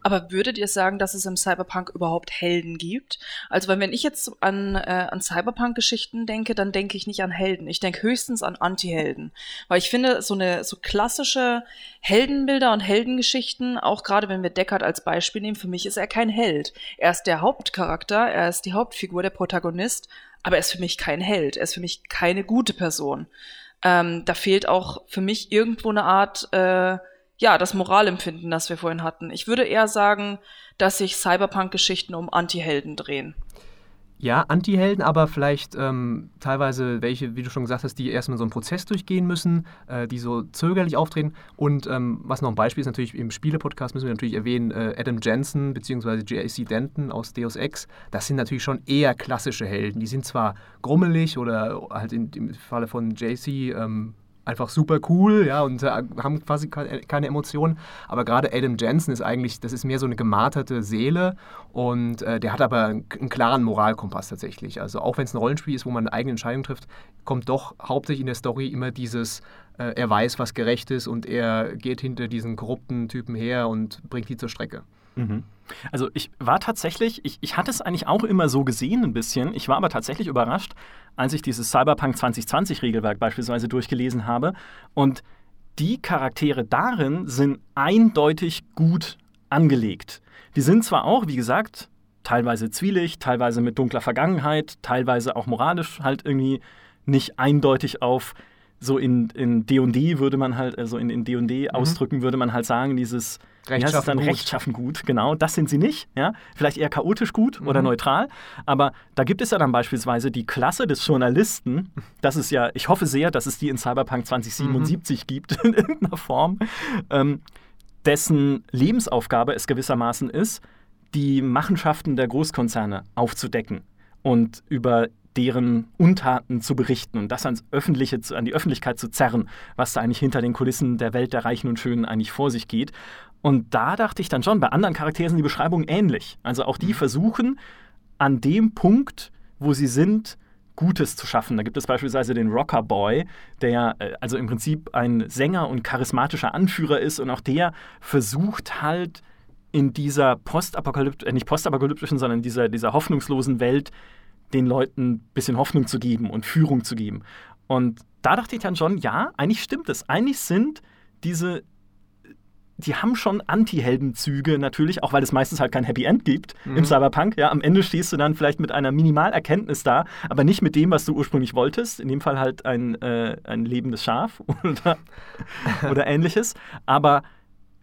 Aber würdet ihr sagen, dass es im Cyberpunk überhaupt Helden gibt? Also wenn ich jetzt an, äh, an Cyberpunk-Geschichten denke, dann denke ich nicht an Helden. Ich denke höchstens an Anti-Helden. Weil ich finde, so eine so klassische Heldenbilder und Heldengeschichten, auch gerade wenn wir Deckard als Beispiel nehmen, für mich ist er kein Held. Er ist der Hauptcharakter, er ist die Hauptfigur, der Protagonist, aber er ist für mich kein Held. Er ist für mich keine gute Person. Ähm, da fehlt auch für mich irgendwo eine Art äh, ja, das Moralempfinden, das wir vorhin hatten. Ich würde eher sagen, dass sich Cyberpunk-Geschichten um Anti-Helden drehen. Ja, Anti-Helden, aber vielleicht ähm, teilweise welche, wie du schon gesagt hast, die erstmal so einen Prozess durchgehen müssen, äh, die so zögerlich auftreten. Und ähm, was noch ein Beispiel ist, natürlich im Spiele-Podcast müssen wir natürlich erwähnen, äh, Adam Jensen bzw. J.C. Denton aus Deus Ex, das sind natürlich schon eher klassische Helden. Die sind zwar grummelig oder halt in, im Falle von J.C. Ähm, einfach super cool, ja, und äh, haben quasi keine Emotionen. Aber gerade Adam Jensen ist eigentlich, das ist mehr so eine gemarterte Seele und äh, der hat aber einen, klaren Moralkompass tatsächlich. Also auch wenn es ein Rollenspiel ist, wo man eine eigene Entscheidung trifft, kommt doch hauptsächlich in der Story immer dieses, äh, er weiß, was gerecht ist und er geht hinter diesen korrupten Typen her und bringt die zur Strecke. Mhm. Also ich war tatsächlich, ich, ich hatte es eigentlich auch immer so gesehen ein bisschen, ich war aber tatsächlich überrascht, als ich dieses Cyberpunk 2020 Regelwerk beispielsweise durchgelesen habe und die Charaktere darin sind eindeutig gut angelegt. Die sind zwar auch, wie gesagt, teilweise zwielig, teilweise mit dunkler Vergangenheit, teilweise auch moralisch halt irgendwie nicht eindeutig auf so in D&D würde man halt, also in D&D mhm. ausdrücken würde man halt sagen, dieses Rechtschaffen, dann gut. rechtschaffen gut, genau. Das sind sie nicht. Ja? Vielleicht eher chaotisch gut mhm. oder neutral. Aber da gibt es ja dann beispielsweise die Klasse des Journalisten. Das ist ja, ich hoffe sehr, dass es die in Cyberpunk 2077 mhm. gibt, in irgendeiner Form, ähm, dessen Lebensaufgabe es gewissermaßen ist, die Machenschaften der Großkonzerne aufzudecken und über deren Untaten zu berichten und das ans Öffentliche, an die Öffentlichkeit zu zerren, was da eigentlich hinter den Kulissen der Welt der Reichen und Schönen eigentlich vor sich geht. Und da dachte ich dann schon, bei anderen Charakteren sind die Beschreibungen ähnlich. Also auch die mhm. versuchen an dem Punkt, wo sie sind, Gutes zu schaffen. Da gibt es beispielsweise den Rocker Boy, der äh, also im Prinzip ein Sänger und charismatischer Anführer ist und auch der versucht halt in dieser postapokalyptischen, äh, nicht postapokalyptischen, sondern dieser, dieser hoffnungslosen Welt den Leuten ein bisschen Hoffnung zu geben und Führung zu geben. Und da dachte ich dann schon, ja, eigentlich stimmt es. Eigentlich sind diese die haben schon Anti-Heldenzüge natürlich, auch weil es meistens halt kein Happy End gibt mhm. im Cyberpunk. Ja, am Ende stehst du dann vielleicht mit einer Minimalerkenntnis da, aber nicht mit dem, was du ursprünglich wolltest. In dem Fall halt ein, äh, ein lebendes Schaf oder, oder ähnliches. Aber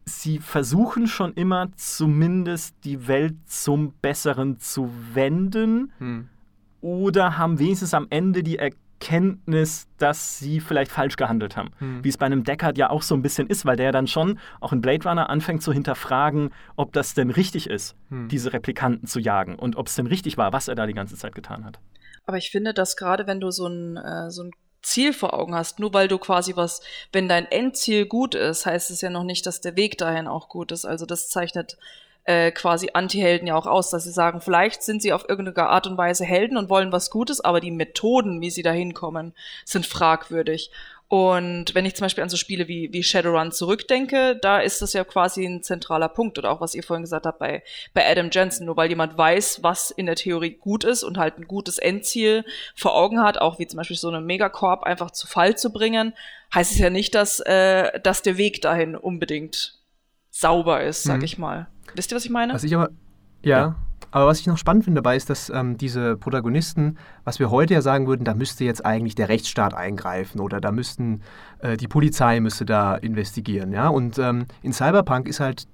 sie versuchen schon immer zumindest die Welt zum Besseren zu wenden. Mhm. Oder haben wenigstens am Ende die Erkenntnis, Erkenntnis, dass sie vielleicht falsch gehandelt haben. Hm. Wie es bei einem Deckard ja auch so ein bisschen ist, weil der ja dann schon auch in Blade Runner anfängt zu hinterfragen, ob das denn richtig ist, hm. diese Replikanten zu jagen und ob es denn richtig war, was er da die ganze Zeit getan hat. Aber ich finde, dass gerade wenn du so ein, äh, so ein Ziel vor Augen hast, nur weil du quasi was, wenn dein Endziel gut ist, heißt es ja noch nicht, dass der Weg dahin auch gut ist. Also das zeichnet äh, quasi Anti-Helden ja auch aus, dass sie sagen, vielleicht sind sie auf irgendeine Art und Weise Helden und wollen was Gutes, aber die Methoden, wie sie da hinkommen, sind fragwürdig. Und wenn ich zum Beispiel an so Spiele wie, wie Shadowrun zurückdenke, da ist das ja quasi ein zentraler Punkt oder auch was ihr vorhin gesagt habt bei, bei Adam Jensen. Nur weil jemand weiß, was in der Theorie gut ist und halt ein gutes Endziel vor Augen hat, auch wie zum Beispiel so eine Megacorp einfach zu Fall zu bringen, heißt es ja nicht, dass, äh, dass der Weg dahin unbedingt sauber ist, sag mhm. ich mal. Wisst ihr, was ich meine? Was ich aber, ja, ja. Aber was ich noch spannend finde dabei ist, dass ähm, diese Protagonisten, was wir heute ja sagen würden, da müsste jetzt eigentlich der Rechtsstaat eingreifen oder da müssten äh, die Polizei müsste da investigieren, ja. Und ähm, in Cyberpunk ist halt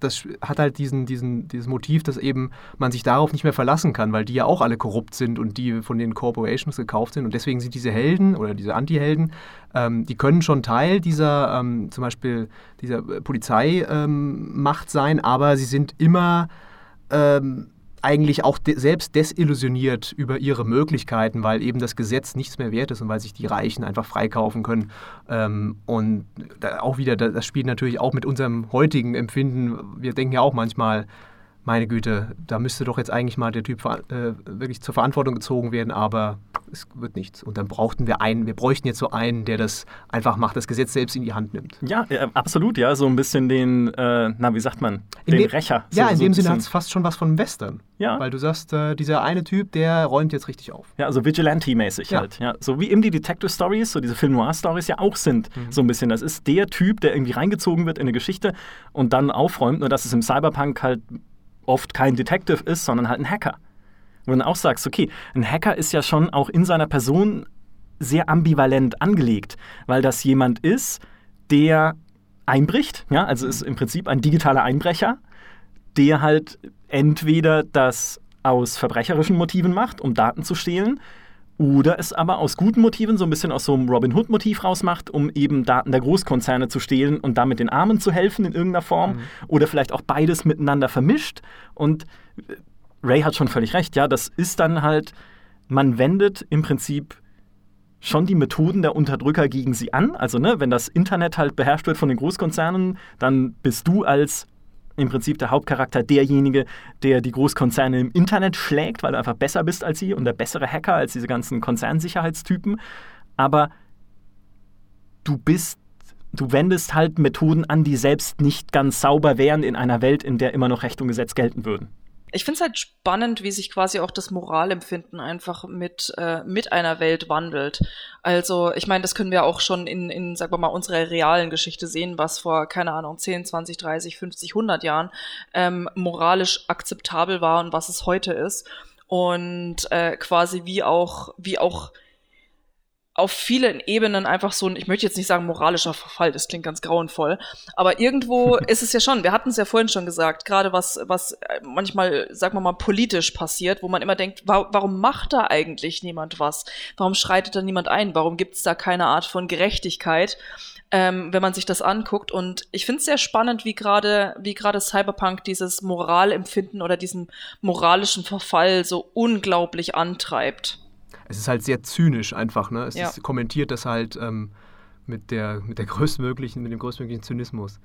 das hat halt diesen, diesen, dieses Motiv, dass eben man sich darauf nicht mehr verlassen kann, weil die ja auch alle korrupt sind und die von den Corporations gekauft sind. Und deswegen sind diese Helden oder diese Anti-Helden, ähm, die können schon Teil dieser, ähm, zum Beispiel dieser Polizeimacht ähm, sein, aber sie sind immer ähm, eigentlich auch de selbst desillusioniert über ihre Möglichkeiten, weil eben das Gesetz nichts mehr wert ist und weil sich die Reichen einfach freikaufen können. Ähm, und auch wieder, das spielt natürlich auch mit unserem heutigen Empfinden. Wir denken ja auch manchmal, meine Güte, da müsste doch jetzt eigentlich mal der Typ äh, wirklich zur Verantwortung gezogen werden, aber es wird nichts. Und dann brauchten wir einen, wir bräuchten jetzt so einen, der das einfach macht, das Gesetz selbst in die Hand nimmt. Ja, äh, absolut, ja. So ein bisschen den, äh, na, wie sagt man, In den dem- Rächer. So, Ja, in so dem Sinne hat es fast schon was von Western. Ja. Weil du sagst, äh, dieser eine Typ, der räumt jetzt richtig auf. Ja, also Vigilante-mäßig Ja. halt. Ja. So wie eben die Detective Stories, so diese Film Noir-Stories ja auch sind. Mhm. So ein bisschen. Das ist der Typ, der irgendwie reingezogen wird in eine Geschichte und dann aufräumt, nur dass es im Cyberpunk halt oft kein Detective ist, sondern halt ein Hacker. Wo du dann auch sagst, okay, ein Hacker ist ja schon auch in seiner Person sehr ambivalent angelegt, weil das jemand ist, der einbricht, ja, also ist im Prinzip ein digitaler Einbrecher, der halt entweder das aus verbrecherischen Motiven macht, um Daten zu stehlen, oder es aber aus guten Motiven, so ein bisschen aus so einem Robin Hood-Motiv rausmacht, um eben Daten der Großkonzerne zu stehlen und damit den Armen zu helfen in irgendeiner Form. Oder vielleicht auch beides miteinander vermischt. Und äh, Ray hat schon völlig recht, ja, das ist dann halt, man wendet im Prinzip schon die Methoden der Unterdrücker gegen sie an. Also, ne, wenn das Internet halt beherrscht wird von den Großkonzernen, dann bist du als im Prinzip der Hauptcharakter derjenige, der die Großkonzerne im Internet schlägt, weil du einfach besser bist als sie und der bessere Hacker als diese ganzen Konzernsicherheitstypen. Aber du bist, du wendest halt Methoden an, die selbst nicht ganz sauber wären in einer Welt, in der immer noch Recht und Gesetz gelten würden. Ich finde es halt spannend, wie sich quasi auch das Moralempfinden einfach mit, äh, mit einer Welt wandelt. Also, ich meine, das können wir auch schon in, in, sagen wir mal, unserer realen Geschichte sehen, was vor, keine Ahnung, 10, 20, 30, 50, 100 Jahren ähm, moralisch akzeptabel war und was es heute ist. Und äh, quasi wie auch, wie auch auf vielen Ebenen einfach so ein, ich möchte jetzt nicht sagen moralischer Verfall, das klingt ganz grauenvoll, aber irgendwo ist es ja schon, wir hatten es ja vorhin schon gesagt, gerade was, was äh, manchmal, sagen wir mal, politisch passiert, wo man immer denkt, wa warum macht da eigentlich niemand was? Warum schreitet da niemand ein? Warum gibt es da keine Art von Gerechtigkeit? Ähm, wenn man sich das anguckt. Und ich finde es sehr spannend, wie gerade, wie gerade Cyberpunk dieses Moralempfinden oder diesen moralischen Verfall so unglaublich antreibt. Es ist halt sehr zynisch einfach, ne? Es Ja. ist kommentiert das halt ähm, mit, der, mit der größtmöglichen, mit dem größtmöglichen Zynismus.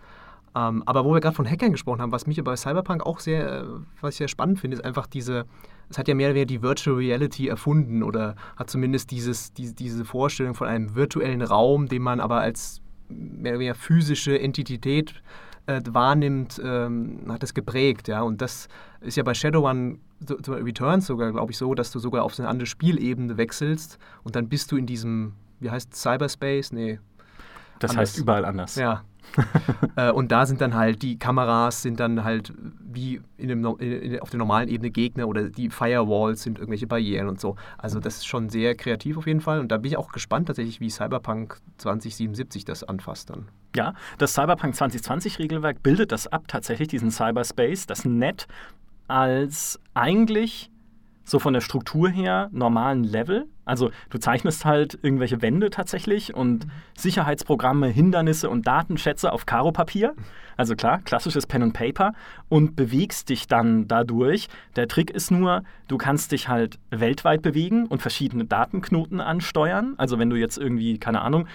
Ähm, aber wo wir gerade von Hackern gesprochen haben, was mich bei Cyberpunk auch sehr, äh, was ich sehr spannend finde, ist einfach diese, es hat ja mehr oder weniger die Virtual Reality erfunden oder hat zumindest dieses, die, diese Vorstellung von einem virtuellen Raum, den man aber als mehr oder weniger physische Entität äh, wahrnimmt, ähm, hat das geprägt, ja. Und das ist ja bei Shadowrun so, so Returns sogar, glaube ich, so, dass du sogar auf eine andere Spielebene wechselst und dann bist du in diesem, wie heißt Cyberspace? Nee. Das Anders. heißt überall anders. Ja. äh, und da sind dann halt die Kameras sind dann halt wie in dem, in, auf der normalen Ebene Gegner oder die Firewalls sind irgendwelche Barrieren und so. Also das ist schon sehr kreativ auf jeden Fall und da bin ich auch gespannt tatsächlich, wie Cyberpunk 2077 das anfasst dann. Ja, das Cyberpunk 2020-Regelwerk bildet das ab, tatsächlich diesen Cyberspace, das Net, als eigentlich so von der Struktur her normalen Level. Also du zeichnest halt irgendwelche Wände tatsächlich und Sicherheitsprogramme, Hindernisse und Datenschätze auf Karo-Papier. Also klar, klassisches Pen and Paper und bewegst dich dann dadurch. Der Trick ist nur, du kannst dich halt weltweit bewegen und verschiedene Datenknoten ansteuern. Also wenn du jetzt irgendwie, keine Ahnung,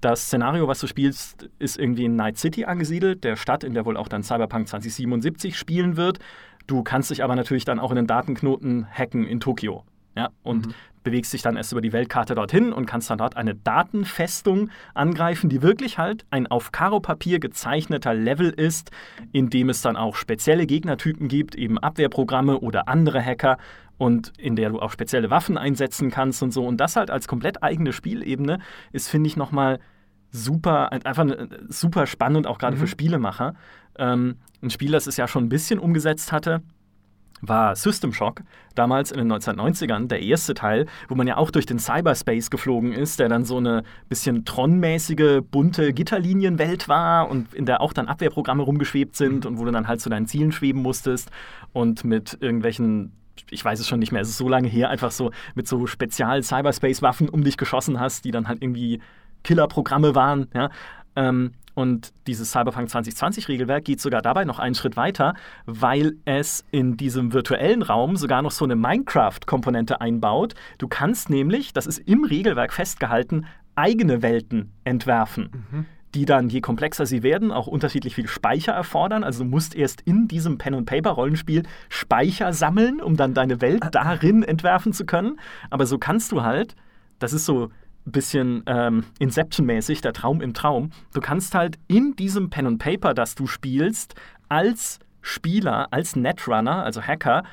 das Szenario, was du spielst, ist irgendwie in Night City angesiedelt, der Stadt, in der wohl auch dann Cyberpunk 2077 spielen wird. Du kannst dich aber natürlich dann auch in den Datenknoten hacken in Tokio. Ja, und bewegst dich dann erst über die Weltkarte dorthin und kannst dann dort eine Datenfestung angreifen, die wirklich halt ein auf Karo-Papier gezeichneter Level ist, in dem es dann auch spezielle Gegnertypen gibt, eben Abwehrprogramme oder andere Hacker und in der du auch spezielle Waffen einsetzen kannst und so. Und das halt als komplett eigene Spielebene ist, finde ich, nochmal super, einfach äh, super spannend, auch gerade für Spielemacher. Ähm, ein Spiel, das es ja schon ein bisschen umgesetzt hatte, war System Shock, damals in den 1990ern, der erste Teil, wo man ja auch durch den Cyberspace geflogen ist, der dann so eine bisschen Tron-mäßige, bunte Gitterlinienwelt war und in der auch dann Abwehrprogramme rumgeschwebt sind und wo du dann halt zu deinen Zielen schweben musstest und mit irgendwelchen ich weiß es schon nicht mehr, es ist so lange her, einfach so mit so Spezial-Cyberspace-Waffen um dich geschossen hast, die dann halt irgendwie Killerprogramme waren, ja. Ähm, und dieses Cyberpunk 2020-Regelwerk geht sogar dabei noch einen Schritt weiter, weil es in diesem virtuellen Raum sogar noch so eine Minecraft-Komponente einbaut. Du kannst nämlich, das ist im Regelwerk festgehalten, eigene Welten entwerfen, die dann, je komplexer sie werden, auch unterschiedlich viel Speicher erfordern. Also du musst erst in diesem Pen-and-Paper-Rollenspiel Speicher sammeln, um dann deine Welt darin entwerfen zu können. Aber so kannst du halt, das ist so bisschen ähm, Inception-mäßig, der Traum im Traum, du kannst halt in diesem Pen-and-Paper, das du spielst, als Spieler, als Netrunner, also Hacker,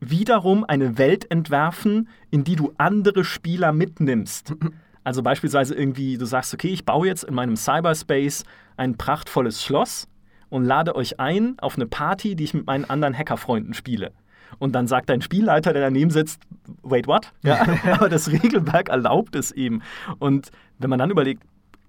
wiederum eine Welt entwerfen, in die du andere Spieler mitnimmst. Also beispielsweise irgendwie, du sagst, okay, ich baue jetzt in meinem Cyberspace ein prachtvolles Schloss und lade euch ein auf eine Party, die ich mit meinen anderen Hackerfreunden spiele. Und dann sagt dein Spielleiter, der daneben sitzt, wait, what? Ja, aber das Regelwerk erlaubt es ihm. Und wenn man dann überlegt,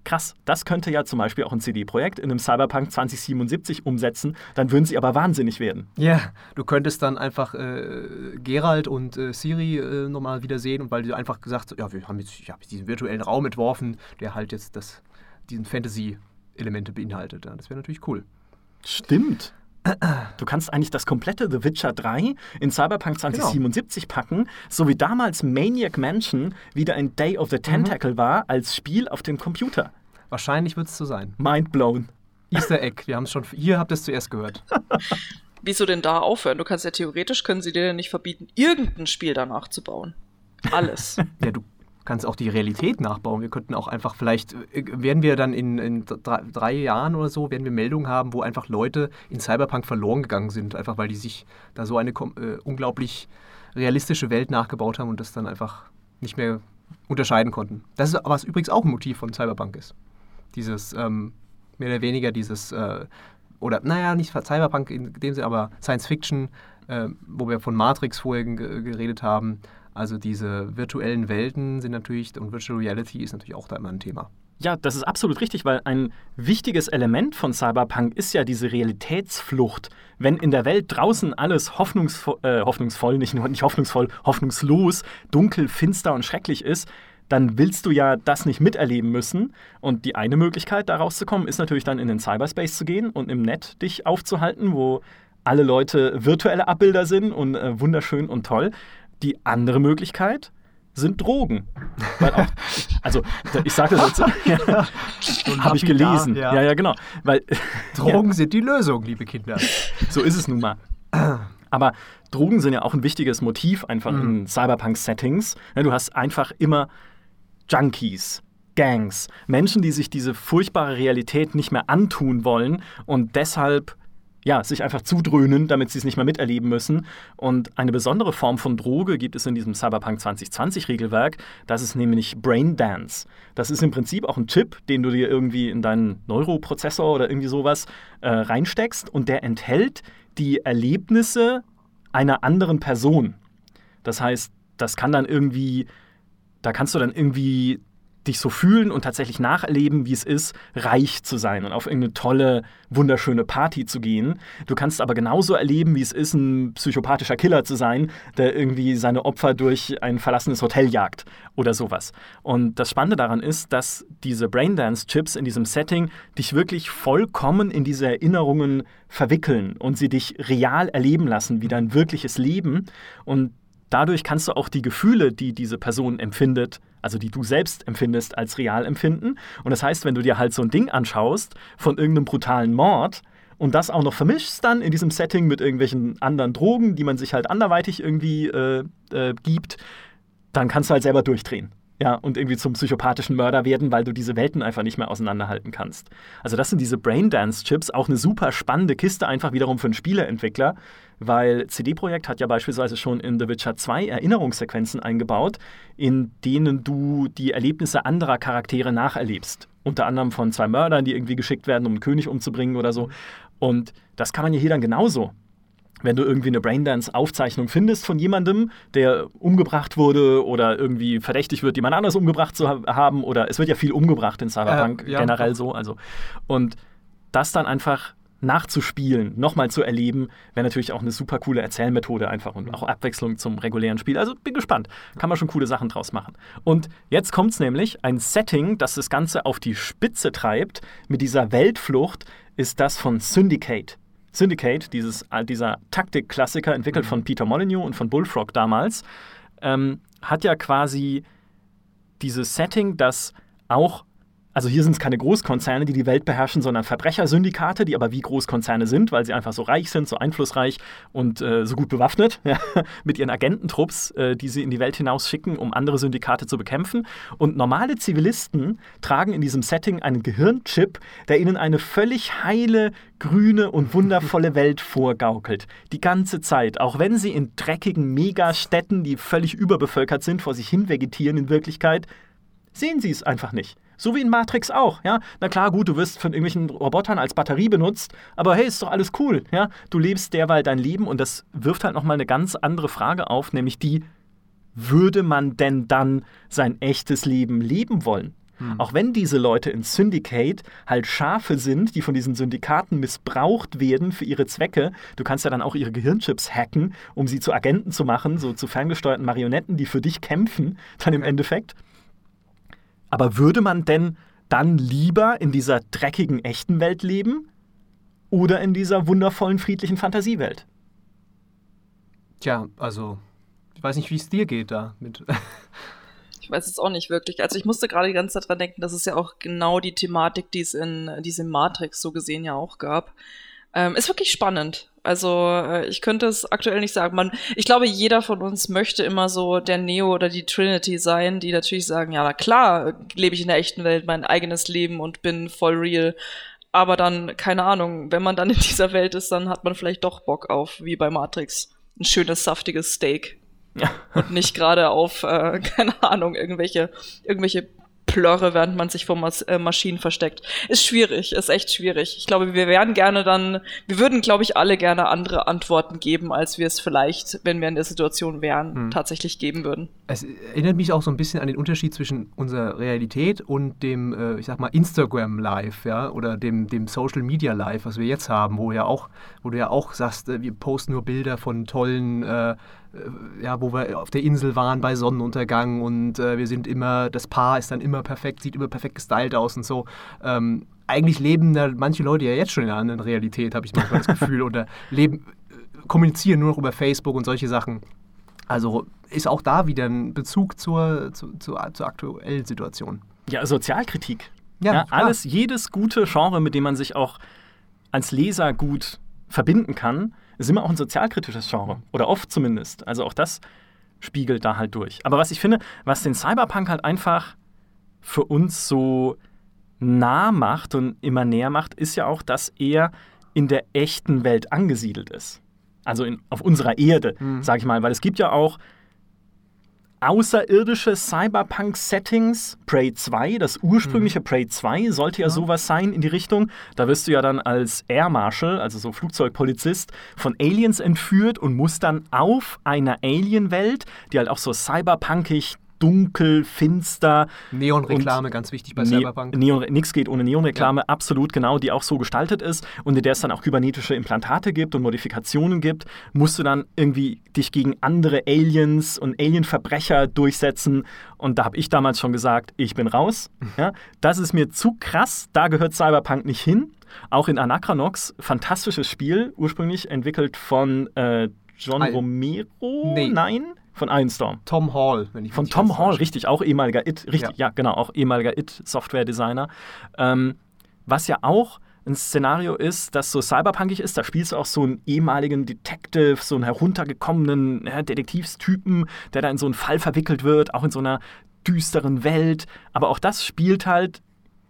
krass, das könnte ja zum Beispiel auch ein CD-Projekt in einem Cyberpunk 2077 umsetzen, dann würden sie aber wahnsinnig werden. Ja, du könntest dann einfach äh, Gerald und äh, Siri äh, nochmal wieder sehen und weil du einfach gesagt hast, ja, wir haben jetzt, ich habe diesen virtuellen Raum entworfen, der halt jetzt das, diesen Fantasy-Elemente beinhaltet. Ja, das wäre natürlich cool. Stimmt. Du kannst eigentlich das komplette The Witcher 3 in Cyberpunk 2077 genau. packen, so wie damals Maniac Mansion wieder ein Day of the Tentacle mhm. war als Spiel auf dem Computer. Wahrscheinlich wird es so sein. Mind blown. Easter Egg, wir haben es schon, hier habt ihr es zuerst gehört. Wieso denn da aufhören? Du kannst ja theoretisch, können sie dir ja nicht verbieten, irgendein Spiel danach zu bauen. Alles. ja, du kannst auch die Realität nachbauen. Wir könnten auch einfach, vielleicht äh, werden wir dann in, in drei, drei, Jahren oder so, werden wir Meldungen haben, wo einfach Leute in Cyberpunk verloren gegangen sind, einfach weil die sich da so eine äh, unglaublich realistische Welt nachgebaut haben und das dann einfach nicht mehr unterscheiden konnten. Das ist was übrigens auch ein Motiv von Cyberpunk ist. Dieses, ähm, mehr oder weniger dieses, äh, oder naja, nicht Cyberpunk in dem Sinne, aber Science Fiction, äh, wo wir von Matrix vorher geredet haben, also diese virtuellen Welten sind natürlich, und Virtual Reality ist natürlich auch da immer ein Thema. Ja, das ist absolut richtig, weil ein wichtiges Element von Cyberpunk ist ja diese Realitätsflucht. Wenn in der Welt draußen alles hoffnungsvoll, äh, hoffnungsvoll nicht, nicht hoffnungsvoll, hoffnungslos, dunkel, finster und schrecklich ist, dann willst du ja das nicht miterleben müssen. Und die eine Möglichkeit, da rauszukommen, ist natürlich dann in den Cyberspace zu gehen und im Net dich aufzuhalten, wo alle Leute virtuelle Abbilder sind und äh, wunderschön und toll. Die andere Möglichkeit sind Drogen. Auch, also, ich sage das jetzt, ja, habe ich gelesen. Ja. ja, ja, genau. Weil, Drogen ja. sind die Lösung, liebe Kinder. So ist es nun mal. Aber Drogen sind ja auch ein wichtiges Motiv einfach mhm. in Cyberpunk-Settings. Du hast einfach immer Junkies, Gangs, Menschen, die sich diese furchtbare Realität nicht mehr antun wollen und deshalb ja, sich einfach zudröhnen, damit sie es nicht mehr miterleben müssen. Und eine besondere Form von Droge gibt es in diesem Cyberpunk 2020 Regelwerk. Das ist nämlich Brain Dance. Das ist im Prinzip auch ein Chip, den du dir irgendwie in deinen Neuroprozessor oder irgendwie sowas äh, reinsteckst und der enthält die Erlebnisse einer anderen Person. Das heißt, das kann dann irgendwie, da kannst du dann irgendwie dich so fühlen und tatsächlich nacherleben, wie es ist, reich zu sein und auf irgendeine tolle, wunderschöne Party zu gehen. Du kannst aber genauso erleben, wie es ist, ein psychopathischer Killer zu sein, der irgendwie seine Opfer durch ein verlassenes Hotel jagt oder sowas. Und das Spannende daran ist, dass diese Braindance-Chips in diesem Setting dich wirklich vollkommen in diese Erinnerungen verwickeln und sie dich real erleben lassen, wie dein wirkliches Leben. Und dadurch kannst du auch die Gefühle, die diese Person empfindet, also die du selbst empfindest, als real empfinden. Und das heißt, wenn du dir halt so ein Ding anschaust von irgendeinem brutalen Mord und das auch noch vermischst dann in diesem Setting mit irgendwelchen anderen Drogen, die man sich halt anderweitig irgendwie äh, äh, gibt, dann kannst du halt selber durchdrehen. Ja, und irgendwie zum psychopathischen Mörder werden, weil du diese Welten einfach nicht mehr auseinanderhalten kannst. Also das sind diese Braindance-Chips, auch eine super spannende Kiste einfach wiederum für einen Spieleentwickler, weil CD Projekt hat ja beispielsweise schon in The Witcher 2 Erinnerungssequenzen eingebaut, in denen du die Erlebnisse anderer Charaktere nacherlebst. Unter anderem von zwei Mördern, die irgendwie geschickt werden, um einen König umzubringen oder so. Und das kann man ja hier dann genauso wenn du irgendwie eine Braindance-Aufzeichnung findest von jemandem, der umgebracht wurde oder irgendwie verdächtig wird, jemand anders umgebracht zu haben, oder es wird ja viel umgebracht in Cyberpunk äh, ja, generell so, also und das dann einfach nachzuspielen, nochmal zu erleben, wäre natürlich auch eine super coole Erzählmethode einfach und auch Abwechslung zum regulären Spiel. Also bin gespannt. Kann man schon coole Sachen draus machen. Und jetzt kommt es nämlich, ein Setting, das das Ganze auf die Spitze treibt, mit dieser Weltflucht, ist das von Syndicate. Syndicate, dieses, dieser Taktikklassiker, entwickelt mhm. von Peter Molyneux und von Bullfrog damals, ähm, hat ja quasi dieses Setting, das auch Also hier sind es keine Großkonzerne, die die Welt beherrschen, sondern Verbrechersyndikate, die aber wie Großkonzerne sind, weil sie einfach so reich sind, so einflussreich und äh, so gut bewaffnet ja, mit ihren Agententrupps, äh, die sie in die Welt hinaus schicken, um andere Syndikate zu bekämpfen. Und normale Zivilisten tragen in diesem Setting einen Gehirnchip, der ihnen eine völlig heile, grüne und wundervolle Welt vorgaukelt. Die ganze Zeit, auch wenn sie in dreckigen Megastädten, die völlig überbevölkert sind, vor sich hin vegetieren in Wirklichkeit, sehen sie es einfach nicht. So wie in Matrix auch, ja. Na klar, gut, du wirst von irgendwelchen Robotern als Batterie benutzt, aber hey, ist doch alles cool, ja. Du lebst derweil dein Leben und das wirft halt nochmal eine ganz andere Frage auf, nämlich die, würde man denn dann sein echtes Leben leben wollen? Hm. Auch wenn diese Leute in Syndicate halt Schafe sind, die von diesen Syndikaten missbraucht werden für ihre Zwecke, du kannst ja dann auch ihre Gehirnchips hacken, um sie zu Agenten zu machen, so zu ferngesteuerten Marionetten, die für dich kämpfen, dann im Endeffekt. Aber würde man denn dann lieber in dieser dreckigen echten Welt leben oder in dieser wundervollen, friedlichen Fantasiewelt? Tja, also, ich weiß nicht, wie es dir geht da mit. ich weiß es auch nicht wirklich. Also ich musste gerade die ganze Zeit dran denken, das ist ja auch genau die Thematik, die es in diesem Matrix so gesehen ja auch gab. Ähm, ist wirklich spannend. Also äh, ich könnte es aktuell nicht sagen. Man, ich glaube, jeder von uns möchte immer so der Neo oder die Trinity sein, die natürlich sagen, ja, na klar, lebe ich in der echten Welt mein eigenes Leben und bin voll real. Aber dann, keine Ahnung, wenn man dann in dieser Welt ist, dann hat man vielleicht doch Bock auf, wie bei Matrix, ein schönes, saftiges Steak. Ja. Und nicht gerade auf, äh, keine Ahnung, irgendwelche, irgendwelche Plörre, während man sich vor Mas äh, Maschinen versteckt. Ist schwierig, ist echt schwierig. Ich glaube, wir wären gerne dann, wir würden, glaube ich, alle gerne andere Antworten geben, als wir es vielleicht, wenn wir in der Situation wären, hm. tatsächlich geben würden. Es erinnert mich auch so ein bisschen an den Unterschied zwischen unserer Realität und dem, äh, ich sag mal, Instagram Live, ja, oder dem, dem Social Media Live, was wir jetzt haben, wo ja auch, wo du ja auch sagst, äh, wir posten nur Bilder von tollen äh, ja, wo wir auf der Insel waren bei Sonnenuntergang und äh, wir sind immer, das Paar ist dann immer perfekt, sieht immer perfekt gestylt aus und so. Ähm, eigentlich leben da manche Leute ja jetzt schon in einer anderen Realität, habe ich manchmal das Gefühl, oder leben, äh, kommunizieren nur noch über Facebook und solche Sachen. Also ist auch da wieder ein Bezug zur, zur, zur, zur aktuellen Situation. Ja, Sozialkritik. Ja, ja alles, jedes gute Genre, mit dem man sich auch als Leser gut verbinden kann, ist immer auch ein sozialkritisches Genre. Oder oft zumindest. Also auch das spiegelt da halt durch. Aber was ich finde, was den Cyberpunk halt einfach für uns so nah macht und immer näher macht, ist ja auch, dass er in der echten Welt angesiedelt ist. Also in, auf unserer Erde, mhm. sag ich mal. Weil es gibt ja auch außerirdische Cyberpunk-Settings. Prey 2, das ursprüngliche mhm. Prey 2, sollte ja, ja, sowas sein in die Richtung. Da wirst du ja dann als Air Marshal, also so Flugzeugpolizist, von Aliens entführt und musst dann auf einer Alien-Welt, die halt auch so cyberpunkig dunkel, finster. Neonreklame, ganz wichtig bei ne Cyberpunk. Neon, nix geht ohne Neonreklame, ja. absolut genau, die auch so gestaltet ist und in der es dann auch kybernetische Implantate gibt und Modifikationen gibt, musst du dann irgendwie dich gegen andere Aliens und Alienverbrecher durchsetzen. Und da habe ich damals schon gesagt, ich bin raus. Ja, das ist mir zu krass, da gehört Cyberpunk nicht hin. Auch in Anachranox, fantastisches Spiel, ursprünglich entwickelt von äh, John Al Romero? Nee. Nein? Von Ironstorm. Tom Hall, wenn ich Von Tom Hall, richtig, auch ehemaliger It, richtig, ja, ja genau, auch ehemaliger It-Software-Designer. Ähm, was ja auch ein Szenario ist, das so cyberpunkig ist. Da spielst du auch so einen ehemaligen Detective, so einen heruntergekommenen ja, Detektivstypen, der da in so einen Fall verwickelt wird, auch in so einer düsteren Welt. Aber auch das spielt halt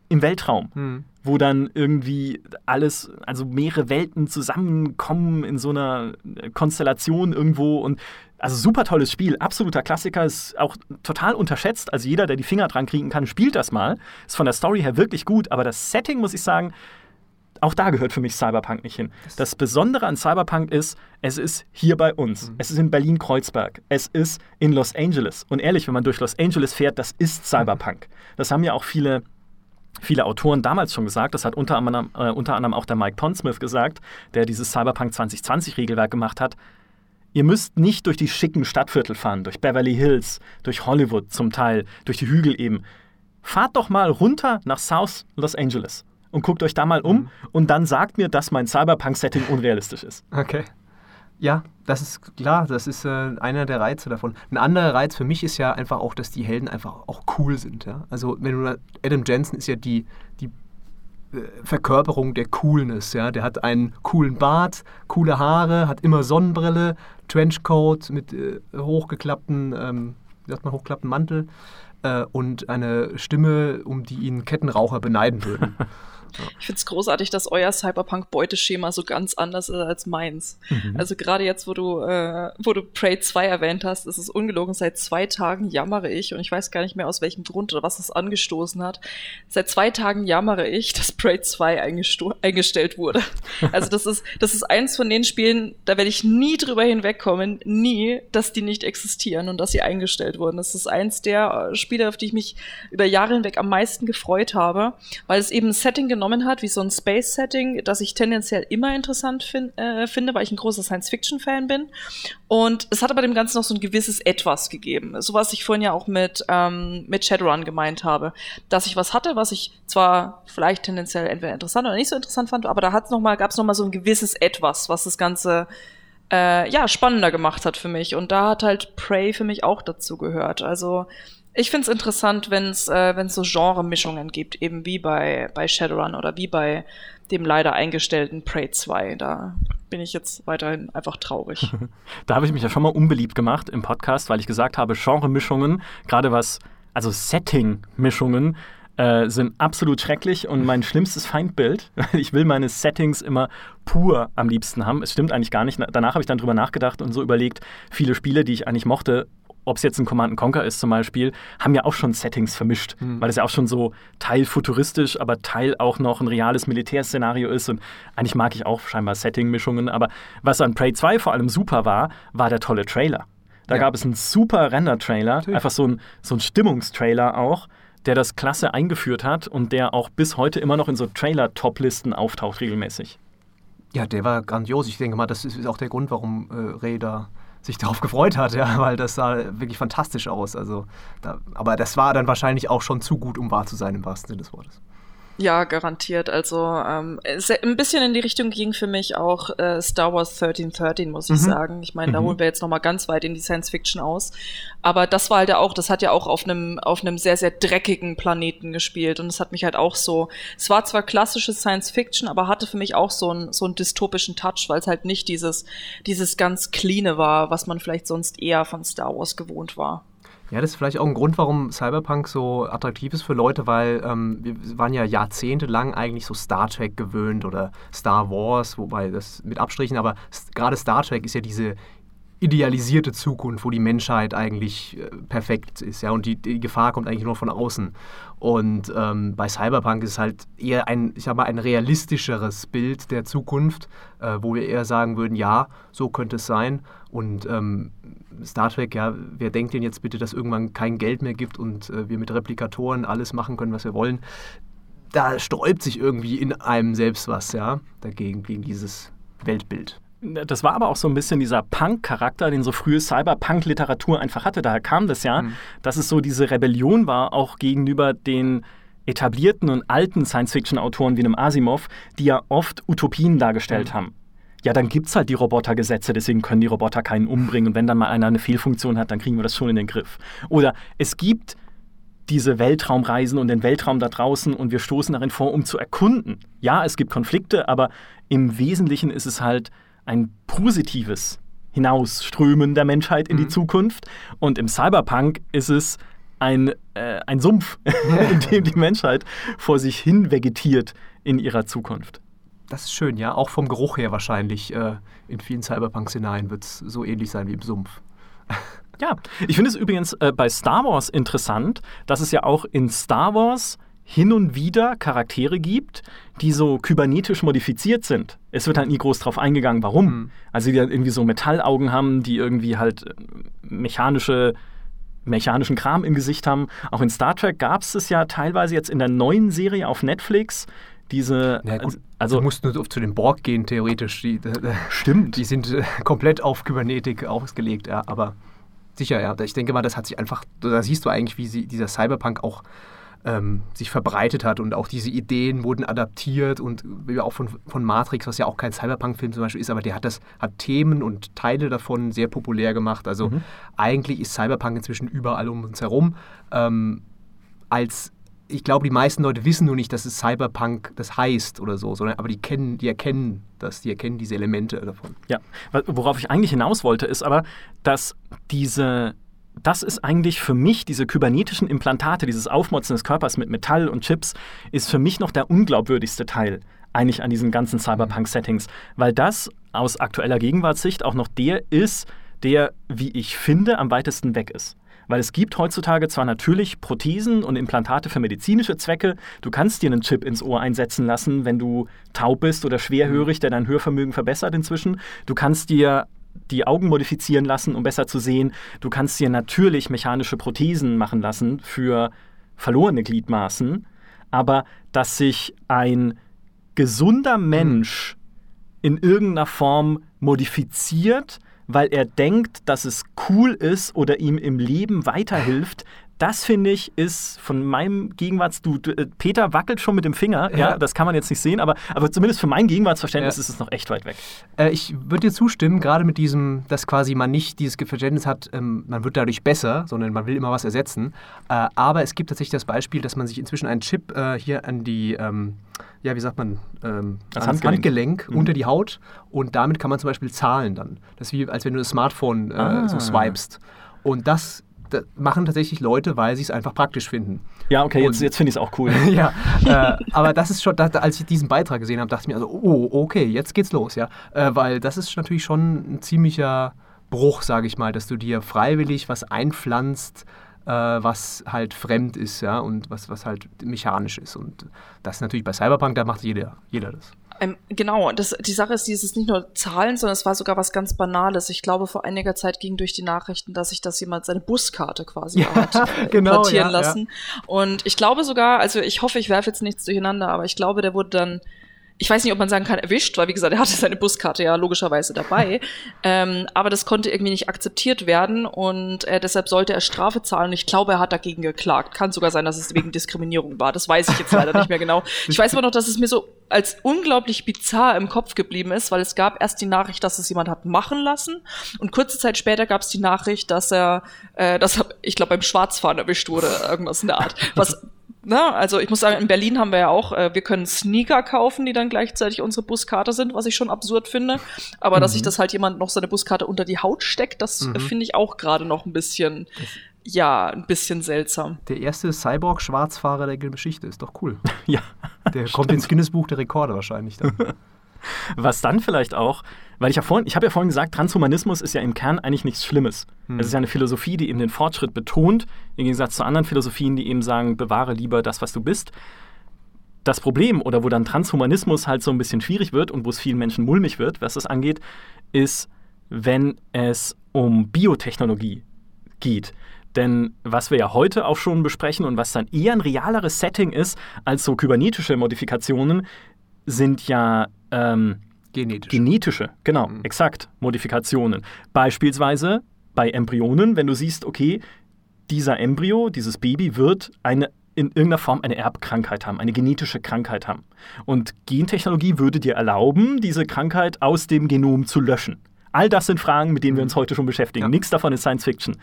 im Weltraum. Hm wo dann irgendwie alles, also mehrere Welten zusammenkommen in so einer Konstellation irgendwo und also super tolles Spiel, absoluter Klassiker, ist auch total unterschätzt. Also jeder, der die Finger dran kriegen kann, spielt das mal. Ist von der Story her wirklich gut, aber das Setting, muss ich sagen, auch da gehört für mich Cyberpunk nicht hin. Das Besondere an Cyberpunk ist, es ist hier bei uns. Mhm. Es ist in Berlin-Kreuzberg. Es ist in Los Angeles. Und ehrlich, wenn man durch Los Angeles fährt, das ist Cyberpunk. Das haben ja auch viele viele Autoren damals schon gesagt, das hat unter anderem, äh, unter anderem auch der Mike Pondsmith gesagt, der dieses Cyberpunk 2020 Regelwerk gemacht hat. Ihr müsst nicht durch die schicken Stadtviertel fahren, durch Beverly Hills, durch Hollywood zum Teil, durch die Hügel eben. Fahrt doch mal runter nach South Los Angeles und guckt euch da mal um mhm. und dann sagt mir, dass mein Cyberpunk-Setting unrealistisch ist. Okay. Ja, das ist klar, das ist äh, einer der Reize davon. Ein anderer Reiz für mich ist ja einfach auch, dass die Helden einfach auch cool sind. Ja? Also wenn du Adam Jensen ist ja die, die äh, Verkörperung der Coolness. Ja? Der hat einen coolen Bart, coole Haare, hat immer Sonnenbrille, Trenchcoat mit äh, hochgeklappten, ähm, wie sagt man, hochgeklappten Mantel äh, und eine Stimme, um die ihn Kettenraucher beneiden würden. Ich finde es großartig, dass euer Cyberpunk-Beuteschema so ganz anders ist als meins. Mhm. Also gerade jetzt, wo du, äh, wo du Prey 2 erwähnt hast, ist es ungelogen. Seit zwei Tagen jammere ich und ich weiß gar nicht mehr aus welchem Grund oder was es angestoßen hat. Seit zwei Tagen jammere ich, dass Prey 2 eingestellt wurde. Also das ist, das ist eins von den Spielen, da werde ich nie drüber hinwegkommen, nie, dass die nicht existieren und dass sie eingestellt wurden. Das ist eins der äh, Spiele, auf die ich mich über Jahre hinweg am meisten gefreut habe, weil es eben ein Setting genommen genommen hat, wie so ein Space-Setting, das ich tendenziell immer interessant fin äh, finde, weil ich ein großer Science-Fiction-Fan bin. Und es hat aber dem Ganzen noch so ein gewisses Etwas gegeben. So was ich vorhin ja auch mit, ähm, mit Shadowrun gemeint habe. Dass ich was hatte, was ich zwar vielleicht tendenziell entweder interessant oder nicht so interessant fand, aber da hat's noch mal, gab's noch mal so ein gewisses Etwas, was das Ganze äh, ja, spannender gemacht hat für mich. Und da hat halt Prey für mich auch dazu gehört. Also ich finde es interessant, wenn es äh, so Genre-Mischungen gibt, eben wie bei, bei Shadowrun oder wie bei dem leider eingestellten Prey 2. Da bin ich jetzt weiterhin einfach traurig. da habe ich mich ja schon mal unbeliebt gemacht im Podcast, weil ich gesagt habe, Genre-Mischungen, gerade was, also Setting-Mischungen, äh, sind absolut schrecklich und mein schlimmstes Feindbild. Ich will meine Settings immer pur am liebsten haben. Es stimmt eigentlich gar nicht. Danach habe ich dann drüber nachgedacht und so überlegt, viele Spiele, die ich eigentlich mochte, ob es jetzt ein Command Conquer ist zum Beispiel, haben ja auch schon Settings vermischt, mhm. weil es ja auch schon so Teil futuristisch, aber Teil auch noch ein reales Militärszenario ist. Und eigentlich mag ich auch scheinbar Setting-Mischungen. Aber was an Prey 2 vor allem super war, war der tolle Trailer. Da ja. gab es einen super Render-Trailer, einfach so ein, so ein Stimmungstrailer auch, der das klasse eingeführt hat und der auch bis heute immer noch in so Trailer-Top-Listen auftaucht regelmäßig. Ja, der war grandios. Ich denke mal, das ist auch der Grund, warum äh, Ray da sich darauf gefreut hat, ja, weil das sah wirklich fantastisch aus. Also, da, aber das war dann wahrscheinlich auch schon zu gut, um wahr zu sein, im wahrsten Sinne des Wortes. Ja, garantiert. Also ähm, ein bisschen in die Richtung ging für mich auch äh, Star Wars 1313, muss ich mhm. sagen. Ich meine, da mhm. holen wir jetzt noch mal ganz weit in die Science Fiction aus. Aber das war halt ja auch, das hat ja auch auf einem auf einem sehr sehr dreckigen Planeten gespielt und es hat mich halt auch so. Es war zwar klassische Science Fiction, aber hatte für mich auch so einen so einen dystopischen Touch, weil es halt nicht dieses dieses ganz cleane war, was man vielleicht sonst eher von Star Wars gewohnt war. Ja, das ist vielleicht auch ein Grund, warum Cyberpunk so attraktiv ist für Leute, weil ähm, wir waren ja jahrzehntelang eigentlich so Star Trek gewöhnt oder Star Wars, wobei das mit Abstrichen, aber gerade Star Trek ist ja diese idealisierte Zukunft, wo die Menschheit eigentlich äh, perfekt ist, ja, und die, die, Gefahr kommt eigentlich nur von außen. Und ähm, bei Cyberpunk ist halt eher ein, ich sag mal, ein realistischeres Bild der Zukunft, äh, wo wir eher sagen würden, ja, so könnte es sein. Und ähm, Star Trek, ja, wer denkt denn jetzt bitte, dass irgendwann kein Geld mehr gibt und äh, wir mit Replikatoren alles machen können, was wir wollen? Da sträubt sich irgendwie in einem selbst was, ja, dagegen, gegen dieses Weltbild das war aber auch so ein bisschen dieser Punk-Charakter, den so frühe Cyberpunk-Literatur einfach hatte. Daher kam das ja, mhm. dass es so diese Rebellion war, auch gegenüber den etablierten und alten Science-Fiction-Autoren wie einem Asimov, die ja oft Utopien dargestellt mhm. haben. Ja, dann gibt es halt die Robotergesetze, deswegen können die Roboter keinen umbringen. Und wenn dann mal einer eine Fehlfunktion hat, dann kriegen wir das schon in den Griff. Oder es gibt diese Weltraumreisen und den Weltraum da draußen und wir stoßen darin vor, um zu erkunden. Ja, es gibt Konflikte, aber im Wesentlichen ist es halt ein positives Hinausströmen der Menschheit in mhm. die Zukunft. Und im Cyberpunk ist es ein, äh, ein Sumpf, in dem die Menschheit vor sich hin vegetiert in ihrer Zukunft. Das ist schön, ja. Auch vom Geruch her wahrscheinlich. Äh, in vielen Cyberpunk-Szenarien wird es so ähnlich sein wie im Sumpf. ja, ich finde es übrigens äh, bei Star Wars interessant, dass es ja auch in Star Wars hin und wieder Charaktere gibt, die so kybernetisch modifiziert sind. Es wird halt nie groß drauf eingegangen, warum. Mhm. Also die dann irgendwie so Metallaugen haben, die irgendwie halt äh, mechanische mechanischen Kram im Gesicht haben. Auch in Star Trek gab es es ja teilweise jetzt in der neuen Serie auf Netflix. Diese, ja, gut, also, du musst nur zu den Borg gehen, theoretisch. Die, stimmt. Die sind äh, komplett auf Kybernetik ausgelegt, ja, aber sicher, ja. Ich denke mal, das hat sich einfach, da siehst du eigentlich, wie sie, dieser Cyberpunk auch ähm, sich verbreitet hat und auch diese Ideen wurden adaptiert und auch von, von Matrix, was ja auch kein Cyberpunk-Film zum Beispiel ist, aber der hat das, hat Themen und Teile davon sehr populär gemacht. Also mhm. eigentlich ist Cyberpunk inzwischen überall um uns herum. Ähm, als ich glaube, die meisten Leute wissen nur nicht, dass es Cyberpunk das heißt oder so, sondern aber die kennen, die erkennen das, die erkennen diese Elemente davon. Ja, worauf ich eigentlich hinaus wollte, ist aber, dass diese das ist eigentlich für mich, diese kybernetischen Implantate, dieses Aufmotzen des Körpers mit Metall und Chips, ist für mich noch der unglaubwürdigste Teil eigentlich an diesen ganzen Cyberpunk-Settings, weil das aus aktueller Gegenwartssicht auch noch der ist, der, wie ich finde, am weitesten weg ist. Weil es gibt heutzutage zwar natürlich Prothesen und Implantate für medizinische Zwecke. Du kannst dir einen Chip ins Ohr einsetzen lassen, wenn du taub bist oder schwerhörig, der dein Hörvermögen verbessert inzwischen. Du kannst dir die Augen modifizieren lassen, um besser zu sehen. Du kannst dir natürlich mechanische Prothesen machen lassen für verlorene Gliedmaßen. Aber dass sich ein gesunder Mensch in irgendeiner Form modifiziert, weil er denkt, dass es cool ist oder ihm im Leben weiterhilft, das finde ich ist von meinem Gegenwarts. Du, äh, Peter wackelt schon mit dem Finger, ja. ja. das kann man jetzt nicht sehen, aber, aber zumindest für mein Gegenwartsverständnis ja. ist es noch echt weit weg. Äh, ich würde dir zustimmen, gerade mit diesem, dass quasi man nicht dieses Verständnis hat, ähm, man wird dadurch besser, sondern man will immer was ersetzen. Äh, aber es gibt tatsächlich das Beispiel, dass man sich inzwischen einen Chip äh, hier an die, ähm, ja, wie sagt man, ähm, das Handgelenk, Handgelenk mhm. unter die Haut und damit kann man zum Beispiel zahlen dann. Das ist wie, als wenn du das Smartphone äh, ah. so swipest. Und das machen tatsächlich Leute, weil sie es einfach praktisch finden. Ja, okay, jetzt, jetzt finde ich es auch cool. ja, äh, aber das ist schon, als ich diesen Beitrag gesehen habe, dachte ich mir also, oh, okay, jetzt geht's los, ja. Äh, weil das ist natürlich schon ein ziemlicher Bruch, sage ich mal, dass du dir freiwillig was einpflanzt, äh, was halt fremd ist, ja, und was, was halt mechanisch ist. Und das ist natürlich bei Cyberpunk, da macht jeder, jeder das. Ähm, genau, das, die Sache ist, dieses nicht nur Zahlen, sondern es war sogar was ganz Banales. Ich glaube, vor einiger Zeit ging durch die Nachrichten, dass sich das jemand seine Buskarte quasi ja, hat äh, genau, ja, lassen. Ja. Und ich glaube sogar, also ich hoffe, ich werfe jetzt nichts durcheinander, aber ich glaube, der wurde dann ich weiß nicht, ob man sagen kann, erwischt, weil wie gesagt, er hatte seine Buskarte ja logischerweise dabei. ähm, aber das konnte irgendwie nicht akzeptiert werden und äh, deshalb sollte er Strafe zahlen. Und ich glaube, er hat dagegen geklagt. Kann sogar sein, dass es wegen Diskriminierung war. Das weiß ich jetzt leider nicht mehr genau. Ich weiß aber noch, dass es mir so als unglaublich bizarr im Kopf geblieben ist, weil es gab erst die Nachricht, dass es jemand hat machen lassen und kurze Zeit später gab es die Nachricht, dass er, äh, dass er, ich glaube, beim Schwarzfahren erwischt wurde, irgendwas in der Art. Was na, ne? also ich muss sagen, in Berlin haben wir ja auch, äh, wir können Sneaker kaufen, die dann gleichzeitig unsere Buskarte sind, was ich schon absurd finde. Aber mhm. dass sich das halt jemand noch seine Buskarte unter die Haut steckt, das mhm. finde ich auch gerade noch ein bisschen, ja, ein bisschen seltsam. Der erste Cyborg-Schwarzfahrer der Geschichte ist doch cool. ja. Der kommt ins Guinness-Buch der Rekorde wahrscheinlich dann. Was dann vielleicht auch, weil ich ja vorhin, ich habe ja vorhin gesagt, Transhumanismus ist ja im Kern eigentlich nichts Schlimmes. Hm. Es ist ja eine Philosophie, die eben den Fortschritt betont, im Gegensatz zu anderen Philosophien, die eben sagen, bewahre lieber das, was du bist. Das Problem, oder wo dann Transhumanismus halt so ein bisschen schwierig wird und wo es vielen Menschen mulmig wird, was das angeht, ist, wenn es um Biotechnologie geht. Denn was wir ja heute auch schon besprechen und was dann eher ein realeres Setting ist als so kybernetische Modifikationen, sind ja ähm, genetische. genetische, genau, mhm. exakt, Modifikationen. Beispielsweise bei Embryonen, wenn du siehst, okay, dieser Embryo, dieses Baby wird eine in irgendeiner Form eine Erbkrankheit haben, eine genetische Krankheit haben. Und Gentechnologie würde dir erlauben, diese Krankheit aus dem Genom zu löschen. All das sind Fragen, mit denen wir uns mhm. heute schon beschäftigen. Ja. Nichts davon ist Science Fiction.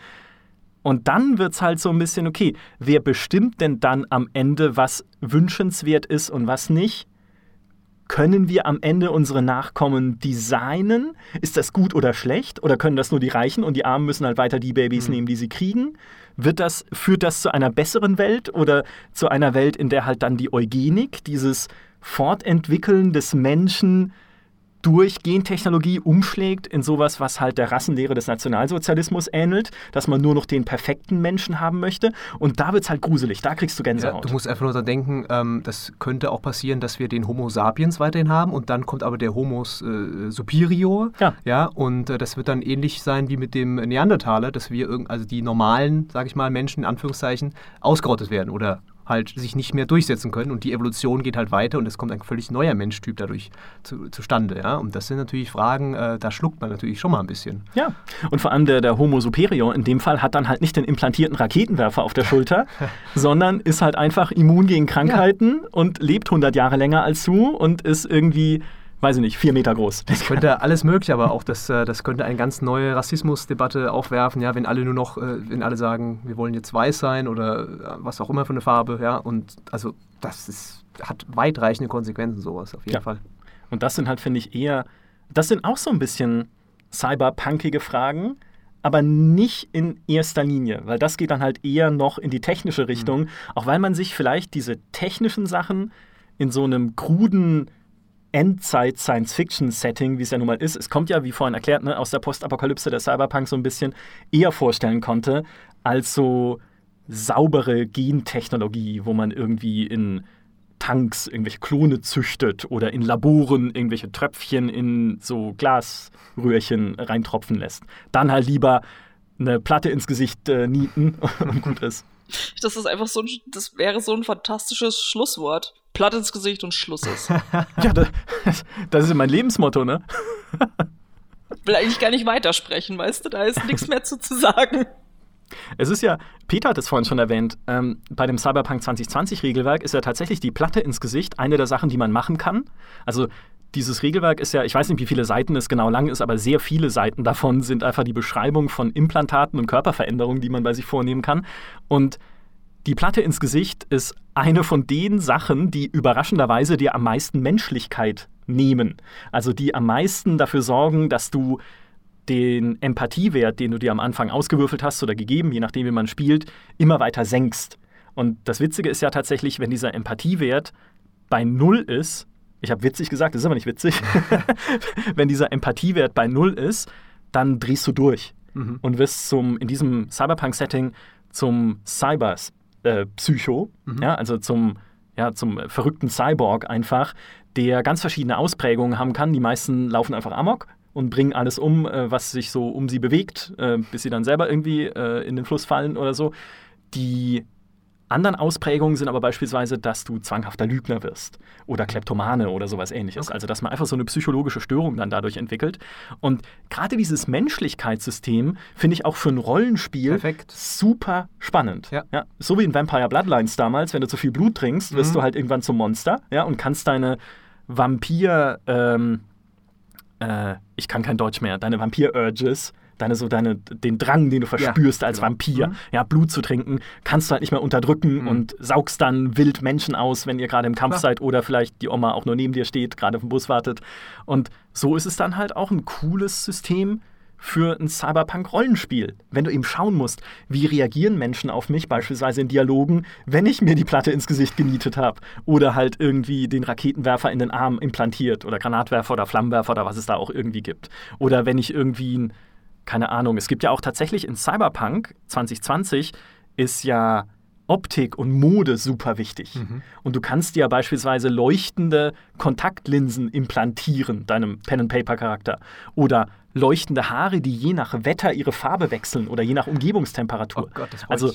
Und dann wird es halt so ein bisschen, okay, wer bestimmt denn dann am Ende, was wünschenswert ist und was nicht? Können wir am Ende unsere Nachkommen designen? Ist das gut oder schlecht? Oder können das nur die Reichen und die Armen müssen halt weiter die Babys mhm. nehmen, die sie kriegen? Wird das, führt das zu einer besseren Welt oder zu einer Welt, in der halt dann die Eugenik, dieses Fortentwickeln des Menschen durch Gentechnologie umschlägt in sowas, was halt der Rassenlehre des Nationalsozialismus ähnelt, dass man nur noch den perfekten Menschen haben möchte. Und da wird es halt gruselig, da kriegst du Gänsehaut. Ja, du musst einfach nur daran denken, ähm, das könnte auch passieren, dass wir den Homo sapiens weiterhin haben und dann kommt aber der Homo äh, superior. Ja. ja und äh, das wird dann ähnlich sein wie mit dem Neandertaler, dass wir, also die normalen, sage ich mal, Menschen in Anführungszeichen, ausgerottet werden oder halt sich nicht mehr durchsetzen können und die Evolution geht halt weiter und es kommt ein völlig neuer Menschtyp dadurch zu, zustande. Ja? Und das sind natürlich Fragen, äh, da schluckt man natürlich schon mal ein bisschen. Ja, und vor allem der, der Homo superior in dem Fall hat dann halt nicht den implantierten Raketenwerfer auf der Schulter, sondern ist halt einfach immun gegen Krankheiten ja. und lebt 100 Jahre länger als du und ist irgendwie weiß ich nicht, vier Meter groß. Das könnte alles möglich, aber auch das, äh, das könnte eine ganz neue Rassismusdebatte aufwerfen, ja, wenn alle nur noch, äh, wenn alle sagen, wir wollen jetzt weiß sein oder äh, was auch immer für eine Farbe, ja, und also das ist, hat weitreichende Konsequenzen, sowas auf jeden ja. Fall. Und das sind halt, finde ich, eher, das sind auch so ein bisschen cyberpunkige Fragen, aber nicht in erster Linie, weil das geht dann halt eher noch in die technische Richtung, mhm. auch weil man sich vielleicht diese technischen Sachen in so einem kruden Endzeit-Science-Fiction-Setting, wie es ja nun mal ist, es kommt ja, wie vorhin erklärt, ne, aus der Postapokalypse der Cyberpunk so ein bisschen eher vorstellen konnte, als so saubere Gentechnologie, wo man irgendwie in Tanks irgendwelche Klone züchtet oder in Laboren irgendwelche Tröpfchen in so Glasröhrchen reintropfen lässt. Dann halt lieber eine Platte ins Gesicht äh, nieten und gut ist. Das ist einfach so ein, das wäre so ein fantastisches Schlusswort. Platt ins Gesicht und Schluss ist. ja, das, das ist mein Lebensmotto, ne? Will eigentlich gar nicht weitersprechen, weißt du? Da ist nichts mehr zu, zu sagen. Es ist ja, Peter hat es vorhin schon erwähnt, ähm, bei dem Cyberpunk 2020 Regelwerk ist ja tatsächlich die Platte ins Gesicht eine der Sachen, die man machen kann. Also dieses Regelwerk ist ja, ich weiß nicht, wie viele Seiten es genau lang ist, aber sehr viele Seiten davon sind einfach die Beschreibung von Implantaten und Körperveränderungen, die man bei sich vornehmen kann. Und die Platte ins Gesicht ist eine von den Sachen, die überraschenderweise dir am meisten Menschlichkeit nehmen. Also die am meisten dafür sorgen, dass du den Empathiewert, den du dir am Anfang ausgewürfelt hast oder gegeben, je nachdem, wie man spielt, immer weiter senkst. Und das Witzige ist ja tatsächlich, wenn dieser Empathiewert bei Null ist, ich habe witzig gesagt, das ist aber nicht witzig. Wenn dieser Empathiewert bei null ist, dann drehst du durch mhm. und wirst zum, in diesem Cyberpunk-Setting zum Cyber-Psycho, äh, mhm. ja, also zum, ja, zum verrückten Cyborg einfach, der ganz verschiedene Ausprägungen haben kann. Die meisten laufen einfach amok und bringen alles um, äh, was sich so um sie bewegt, äh, bis sie dann selber irgendwie äh, in den Fluss fallen oder so. Die anderen Ausprägungen sind aber beispielsweise, dass du zwanghafter Lügner wirst oder Kleptomane oder sowas ähnliches. Okay. Also, dass man einfach so eine psychologische Störung dann dadurch entwickelt. Und gerade dieses Menschlichkeitssystem finde ich auch für ein Rollenspiel Perfekt. super spannend. Ja. ja. So wie in Vampire Bloodlines damals, wenn du zu viel Blut trinkst, wirst mhm. du halt irgendwann zum Monster ja, und kannst deine Vampir, ähm, äh, ich kann kein Deutsch mehr, deine Vampir-Urges deine so deine den Drang, den du verspürst ja, als genau. Vampir, mhm. ja, Blut zu trinken, kannst du halt nicht mehr unterdrücken mhm. und saugst dann wild Menschen aus, wenn ihr gerade im Kampf ja. seid oder vielleicht die Oma auch nur neben dir steht, gerade auf dem Bus wartet. Und so ist es dann halt auch ein cooles System für ein Cyberpunk-Rollenspiel. Wenn du eben schauen musst, wie reagieren Menschen auf mich, beispielsweise in Dialogen, wenn ich mir die Platte ins Gesicht genietet habe oder halt irgendwie den Raketenwerfer in den Arm implantiert oder Granatwerfer oder Flammenwerfer oder was es da auch irgendwie gibt. Oder wenn ich irgendwie ein keine Ahnung, es gibt ja auch tatsächlich in Cyberpunk 2020 ist ja Optik und Mode super wichtig. Mhm. Und du kannst dir beispielsweise leuchtende Kontaktlinsen implantieren, deinem Pen-and-Paper-Charakter. Oder leuchtende Haare, die je nach Wetter ihre Farbe wechseln oder je nach Umgebungstemperatur. Oh Gott, das also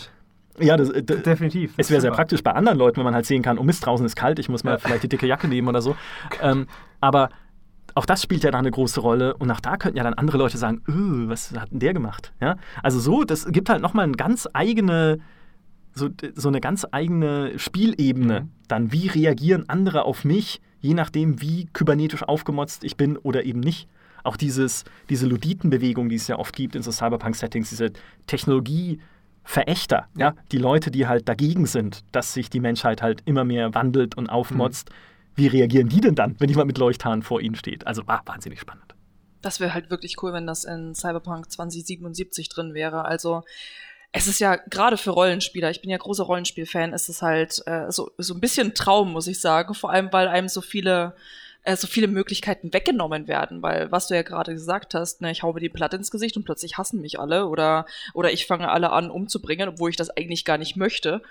ja, das, das, definitiv. Es wäre sehr praktisch bei anderen Leuten, wenn man halt sehen kann, oh Mist, draußen ist kalt, ich muss mal ja. vielleicht die dicke Jacke nehmen oder so. ähm, aber auch das spielt ja da eine große Rolle. Und auch da könnten ja dann andere Leute sagen, öh, was hat denn der gemacht? Ja? Also so, das gibt halt nochmal eine ganz eigene, so, so eine ganz eigene Spielebene. Mhm. Dann, wie reagieren andere auf mich, je nachdem, wie kybernetisch aufgemotzt ich bin oder eben nicht. Auch dieses, diese Luditenbewegung, die es ja oft gibt in so Cyberpunk-Settings, diese Technologie-Verächter, ja. ja. die Leute, die halt dagegen sind, dass sich die Menschheit halt immer mehr wandelt und aufmotzt. Mhm wie reagieren die denn dann, wenn jemand mit Leuchthahn vor ihnen steht? Also war wahnsinnig spannend. Das wäre halt wirklich cool, wenn das in Cyberpunk 2077 drin wäre. Also es ist ja gerade für Rollenspieler, ich bin ja großer Rollenspiel-Fan, ist es halt äh, so, so ein bisschen Traum, muss ich sagen. Vor allem, weil einem so viele äh, so viele Möglichkeiten weggenommen werden, weil was du ja gerade gesagt hast, ne, ich hau mir die Platte ins Gesicht und plötzlich hassen mich alle oder oder ich fange alle an umzubringen, obwohl ich das eigentlich gar nicht möchte.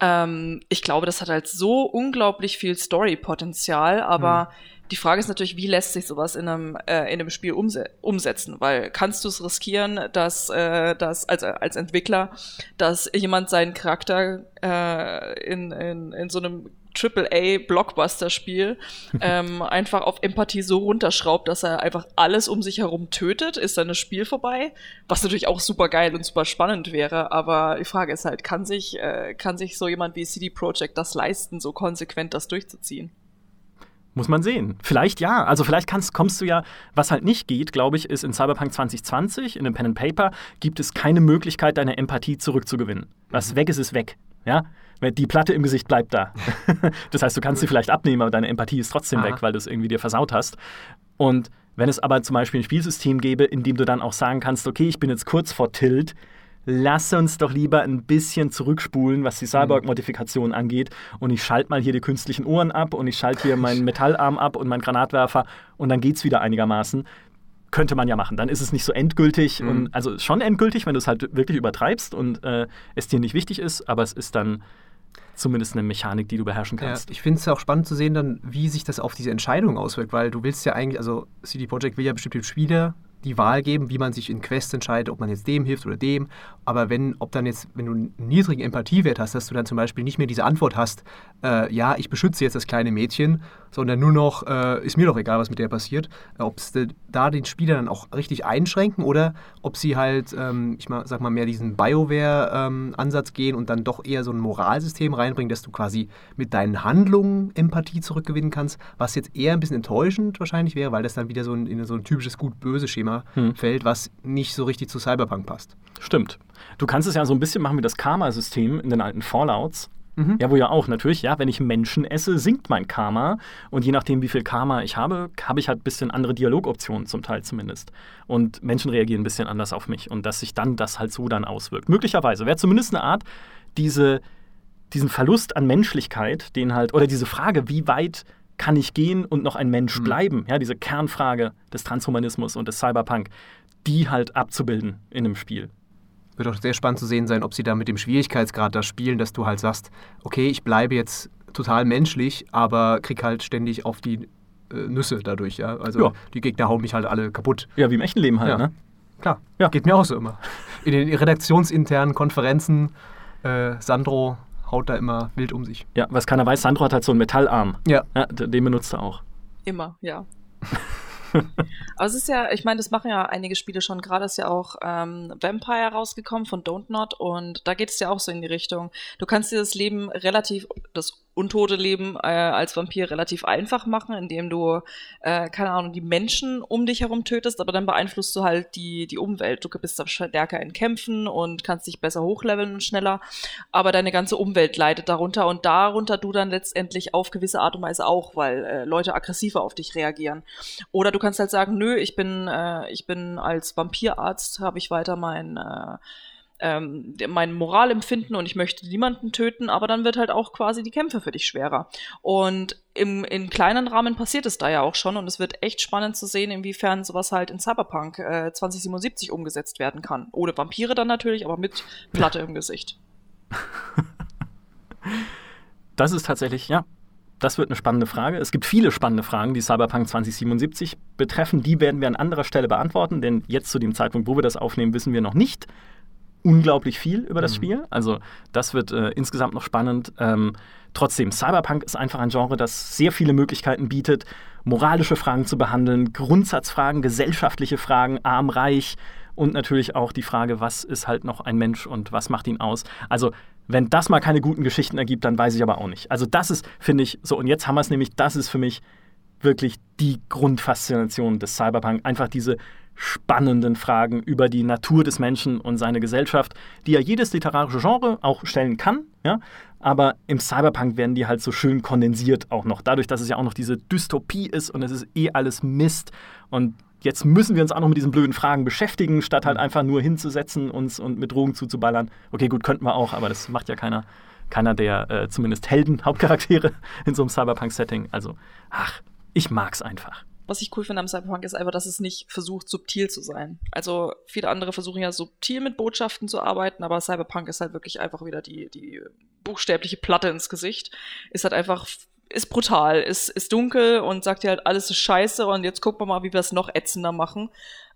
Ähm, ich glaube, das hat halt so unglaublich viel Story-Potenzial, aber mhm. Die Frage ist natürlich, wie lässt sich sowas in einem, äh, in einem Spiel umse umsetzen? Weil kannst du es riskieren, dass, äh, dass als, als Entwickler, dass jemand seinen Charakter äh, in, in, in so einem AAA-Blockbuster-Spiel ähm, einfach auf Empathie so runterschraubt, dass er einfach alles um sich herum tötet, ist dann das Spiel vorbei. Was natürlich auch super geil und super spannend wäre, aber die Frage ist halt, kann sich, äh, kann sich so jemand wie CD Projekt das leisten, so konsequent das durchzuziehen? Muss man sehen. Vielleicht ja. Also vielleicht kannst, kommst du ja, was halt nicht geht, glaube ich, ist in Cyberpunk 2020, in dem Pen and Paper, gibt es keine Möglichkeit, deine Empathie zurückzugewinnen. Was mhm. weg ist, ist weg. Ja? Die Platte im Gesicht bleibt da. das heißt, du kannst sie vielleicht abnehmen, aber deine Empathie ist trotzdem Aha. weg, weil du es irgendwie dir versaut hast. Und wenn es aber zum Beispiel ein Spielsystem gäbe, in dem du dann auch sagen kannst, okay, ich bin jetzt kurz vor Tilt, lass uns doch lieber ein bisschen zurückspulen, was die Cyborg-Modifikation angeht. Und ich schalte mal hier die künstlichen Ohren ab und ich schalte hier meinen Metallarm ab und meinen Granatwerfer und dann geht es wieder einigermaßen. Könnte man ja machen. Dann ist es nicht so endgültig mhm. und also schon endgültig, wenn du es halt wirklich übertreibst und äh, es dir nicht wichtig ist, aber es ist dann zumindest eine Mechanik, die du beherrschen kannst. Ja, ich finde es auch spannend zu sehen, dann, wie sich das auf diese Entscheidung auswirkt, weil du willst ja eigentlich, also CD Projekt will ja bestimmt dem Spieler die Wahl geben, wie man sich in Quests entscheidet, ob man jetzt dem hilft oder dem. Aber wenn, ob dann jetzt, wenn du einen niedrigen Empathiewert hast, dass du dann zum Beispiel nicht mehr diese Antwort hast, äh, ja, ich beschütze jetzt das kleine Mädchen, sondern nur noch, äh, ist mir doch egal, was mit der passiert, äh, ob es da den Spieler dann auch richtig einschränken oder ob sie halt, ähm, ich mal, sag mal, mehr diesen BioWare-Ansatz ähm, gehen und dann doch eher so ein Moralsystem reinbringen, dass du quasi mit deinen Handlungen Empathie zurückgewinnen kannst, was jetzt eher ein bisschen enttäuschend wahrscheinlich wäre, weil das dann wieder so ein, in so ein typisches Gut-Böse-Schema hm. fällt, was nicht so richtig zu Cyberpunk passt. Stimmt. Du kannst es ja so ein bisschen machen wie das Karma-System in den alten Fallouts. Mhm. Ja, wo ja auch natürlich, ja, wenn ich Menschen esse, sinkt mein Karma. Und je nachdem, wie viel Karma ich habe, habe ich halt ein bisschen andere Dialogoptionen, zum Teil zumindest. Und Menschen reagieren ein bisschen anders auf mich. Und dass sich dann das halt so dann auswirkt. Möglicherweise wäre zumindest eine Art, diese, diesen Verlust an Menschlichkeit, den halt, oder diese Frage, wie weit kann ich gehen und noch ein Mensch mhm. bleiben? Ja, diese Kernfrage des Transhumanismus und des Cyberpunk, die halt abzubilden in einem Spiel. Wird auch sehr spannend zu sehen sein, ob sie da mit dem Schwierigkeitsgrad da spielen, dass du halt sagst, okay, ich bleibe jetzt total menschlich, aber krieg halt ständig auf die äh, Nüsse dadurch, ja. Also ja. die Gegner hauen mich halt alle kaputt. Ja, wie im echten Leben halt, ja. ne? Klar, ja. geht mir auch so immer. In den redaktionsinternen Konferenzen, äh, Sandro haut da immer wild um sich. Ja, was keiner weiß, Sandro hat halt so einen Metallarm. Ja. ja den benutzt er auch. Immer, ja. Aber es ist ja, ich meine, das machen ja einige Spiele schon. Gerade ist ja auch ähm, Vampire rausgekommen von Don't Not und da geht es ja auch so in die Richtung. Du kannst dir das Leben relativ, das untote Leben äh, als Vampir relativ einfach machen, indem du, äh, keine Ahnung, die Menschen um dich herum tötest, aber dann beeinflusst du halt die, die Umwelt. Du bist stärker in Kämpfen und kannst dich besser hochleveln und schneller, aber deine ganze Umwelt leidet darunter und darunter du dann letztendlich auf gewisse Art und Weise auch, weil äh, Leute aggressiver auf dich reagieren. Oder du kannst halt sagen, nö, ich bin, äh, ich bin als Vampirarzt, habe ich weiter mein äh, ähm, mein Moralempfinden und ich möchte niemanden töten, aber dann wird halt auch quasi die Kämpfe für dich schwerer. Und im, in kleinen Rahmen passiert es da ja auch schon und es wird echt spannend zu sehen, inwiefern sowas halt in Cyberpunk äh, 2077 umgesetzt werden kann. Ohne Vampire dann natürlich, aber mit Platte im Gesicht. Das ist tatsächlich, ja, das wird eine spannende Frage. Es gibt viele spannende Fragen, die Cyberpunk 2077 betreffen. Die werden wir an anderer Stelle beantworten, denn jetzt zu dem Zeitpunkt, wo wir das aufnehmen, wissen wir noch nicht, unglaublich viel über das mhm. Spiel. Also das wird äh, insgesamt noch spannend. Ähm, trotzdem, Cyberpunk ist einfach ein Genre, das sehr viele Möglichkeiten bietet, moralische Fragen zu behandeln, Grundsatzfragen, gesellschaftliche Fragen, arm, reich und natürlich auch die Frage, was ist halt noch ein Mensch und was macht ihn aus. Also wenn das mal keine guten Geschichten ergibt, dann weiß ich aber auch nicht. Also das ist, finde ich, so und jetzt haben wir es nämlich, das ist für mich wirklich die Grundfaszination des Cyberpunk. Einfach diese spannenden Fragen über die Natur des Menschen und seine Gesellschaft, die ja jedes literarische Genre auch stellen kann, ja, aber im Cyberpunk werden die halt so schön kondensiert auch noch, dadurch, dass es ja auch noch diese Dystopie ist und es ist eh alles Mist. Und jetzt müssen wir uns auch noch mit diesen blöden Fragen beschäftigen, statt halt einfach nur hinzusetzen uns und mit Drogen zuzuballern. Okay, gut, könnten wir auch, aber das macht ja keiner, keiner der äh, zumindest Helden, Hauptcharaktere in so einem Cyberpunk-Setting. Also, ach, ich mag's einfach was ich cool finde am Cyberpunk ist einfach, dass es nicht versucht, subtil zu sein. Also viele andere versuchen ja subtil mit Botschaften zu arbeiten, aber Cyberpunk ist halt wirklich einfach wieder die, die buchstäbliche Platte ins Gesicht. Ist halt einfach ist brutal, ist, ist dunkel und sagt dir halt, alles ist scheiße und jetzt gucken wir mal, wie wir es noch ätzender machen.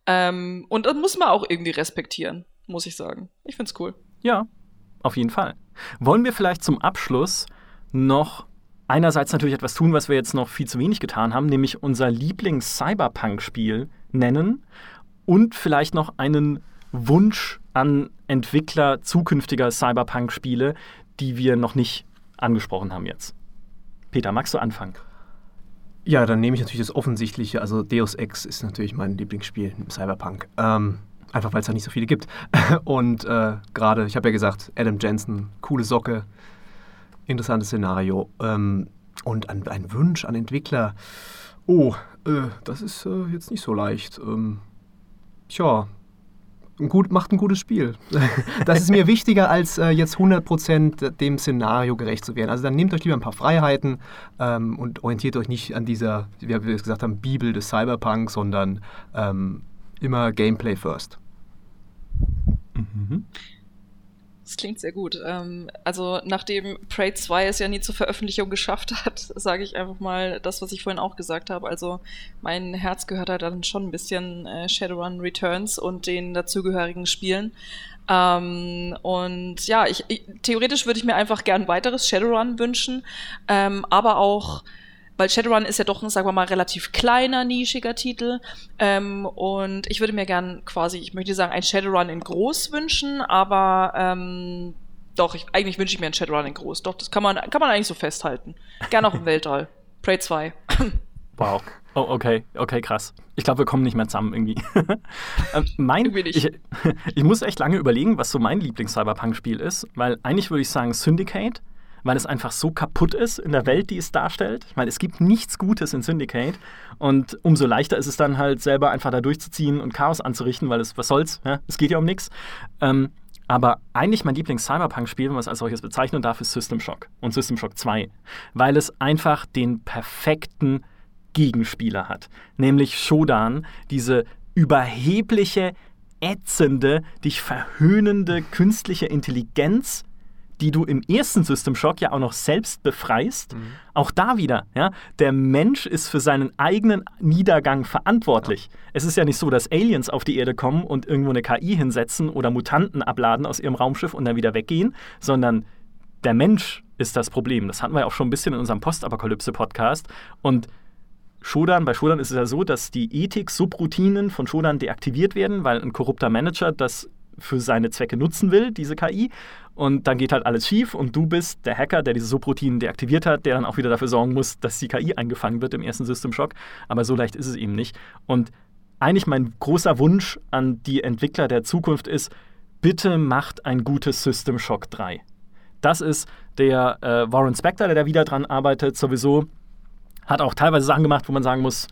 Ähm, und das muss man auch irgendwie respektieren, muss ich sagen. Ich find's cool. Ja, auf jeden Fall. Wollen wir vielleicht zum Abschluss noch einerseits natürlich etwas tun, was wir jetzt noch viel zu wenig getan haben, nämlich unser Lieblings-Cyberpunk-Spiel nennen und vielleicht noch einen Wunsch an Entwickler zukünftiger Cyberpunk-Spiele, die wir noch nicht angesprochen haben jetzt. Peter, magst du anfangen? Ja, dann nehme ich natürlich das Offensichtliche. Also Deus Ex ist natürlich mein Lieblingsspiel im Cyberpunk. Ähm, einfach weil es da nicht so viele gibt. Und äh, gerade, ich habe ja gesagt, Adam Jensen, coole Socke, interessantes Szenario. Ähm, und ein, ein, Wunsch an Entwickler. Oh, äh, das ist äh, jetzt nicht so leicht. Ähm, tja, gut, macht ein gutes Spiel. Das ist mir wichtiger, als äh, jetzt 100% dem Szenario gerecht zu werden. Also dann nehmt euch lieber ein paar Freiheiten ähm, und orientiert euch nicht an dieser, wie wir gesagt haben, Bibel des Cyberpunk, sondern ähm, immer Gameplay first. Mhm. Das klingt sehr gut. Ähm, also nachdem Prey 2 es ja nie zur Veröffentlichung geschafft hat, sage ich einfach mal das, was ich vorhin auch gesagt habe. Also mein Herz gehört halt dann schon ein bisschen äh, Shadowrun Returns und den dazugehörigen Spielen. Ähm, und ja, ich, ich, theoretisch würde ich mir einfach gern weiteres Shadowrun wünschen, ähm, aber auch weil Shadowrun ist ja doch ein, sagen wir mal, relativ kleiner, nischiger Titel. Ähm, und ich würde mir gern quasi, ich möchte sagen, ein Shadowrun in groß wünschen, aber ähm, doch, ich, eigentlich wünsche ich mir ein Shadowrun in groß. Doch, das kann man, kann man eigentlich so festhalten. Gerne auch im Weltall. Prey 2. wow. Oh, okay, okay, krass. Ich glaube, wir kommen nicht mehr zusammen irgendwie. ähm, mein, irgendwie ich, ich muss echt lange überlegen, was so mein Lieblings-Cyberpunk-Spiel ist, weil eigentlich würde ich sagen Syndicate weil es einfach so kaputt ist in der Welt, die es darstellt. Ich meine, es gibt nichts Gutes in Syndicate und umso leichter ist es dann halt selber einfach da durchzuziehen und Chaos anzurichten, weil es, was soll's, ja? es geht ja um nichts. Ähm, aber eigentlich mein Lieblings-Cyberpunk-Spiel, wenn man es als solches bezeichnen darf, ist System Shock und System Shock 2, weil es einfach den perfekten Gegenspieler hat, nämlich Shodan, diese überhebliche, ätzende, dich verhöhnende künstliche Intelligenz, die du im ersten System Shock ja auch noch selbst befreist. Mhm. Auch da wieder, ja, der Mensch ist für seinen eigenen Niedergang verantwortlich. Ja. Es ist ja nicht so, dass Aliens auf die Erde kommen und irgendwo eine KI hinsetzen oder Mutanten abladen aus ihrem Raumschiff und dann wieder weggehen, sondern der Mensch ist das Problem. Das hatten wir ja auch schon ein bisschen in unserem Postapokalypse-Podcast. Und Shodan, bei Shodan ist es ja so, dass die Ethik-Subroutinen von Shodan deaktiviert werden, weil ein korrupter Manager das für seine Zwecke nutzen will, diese KI. Und dann geht halt alles schief und du bist der Hacker, der diese Subroutinen deaktiviert hat, der dann auch wieder dafür sorgen muss, dass die KI eingefangen wird im ersten System Shock. Aber so leicht ist es eben nicht. Und eigentlich mein großer Wunsch an die Entwickler der Zukunft ist, bitte macht ein gutes System Shock 3. Das ist der äh, Warren Spector, der da wieder dran arbeitet, sowieso. Hat auch teilweise Sachen gemacht, wo man sagen muss,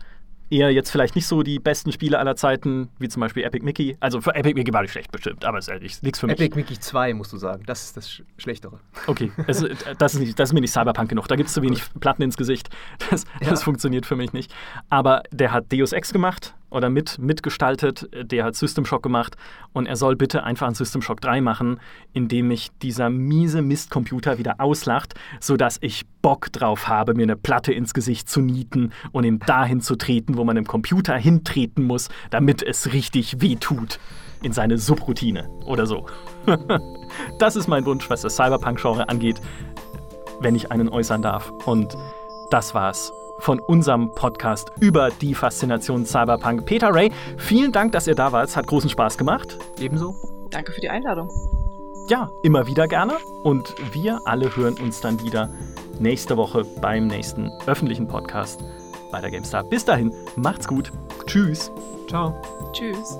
eher jetzt vielleicht nicht so die besten Spiele aller Zeiten, wie zum Beispiel Epic Mickey. Also für Epic Mickey war ich schlecht bestimmt, aber es ist nichts für mich. Epic Mickey 2, musst du sagen. Das ist das Sch Schlechtere. Okay, es, das, ist nicht, das ist mir nicht Cyberpunk genug. Da gibt es zu wenig Platten ins Gesicht. Das, ja. das funktioniert für mich nicht. Aber der hat Deus Ex gemacht oder mit, mitgestaltet, der hat System Shock gemacht und er soll bitte einfach einen System Shock 3 machen, indem mich dieser miese Mistcomputer wieder auslacht, sodass ich Bock drauf habe, mir eine Platte ins Gesicht zu nieten und ihm dahin zu treten, wo man im Computer hintreten muss, damit es richtig weh tut. In seine Subroutine oder so. das ist mein Wunsch, was das Cyberpunk-Genre angeht, wenn ich einen äußern darf. Und das war's von unserem Podcast über die Faszination Cyberpunk. Peter Ray, vielen Dank, dass ihr da wart. Es hat großen Spaß gemacht. Ebenso. Danke für die Einladung. Ja, immer wieder gerne. Und wir alle hören uns dann wieder nächste Woche beim nächsten öffentlichen Podcast bei der GameStar. Bis dahin, macht's gut. Tschüss. Ciao. Tschüss.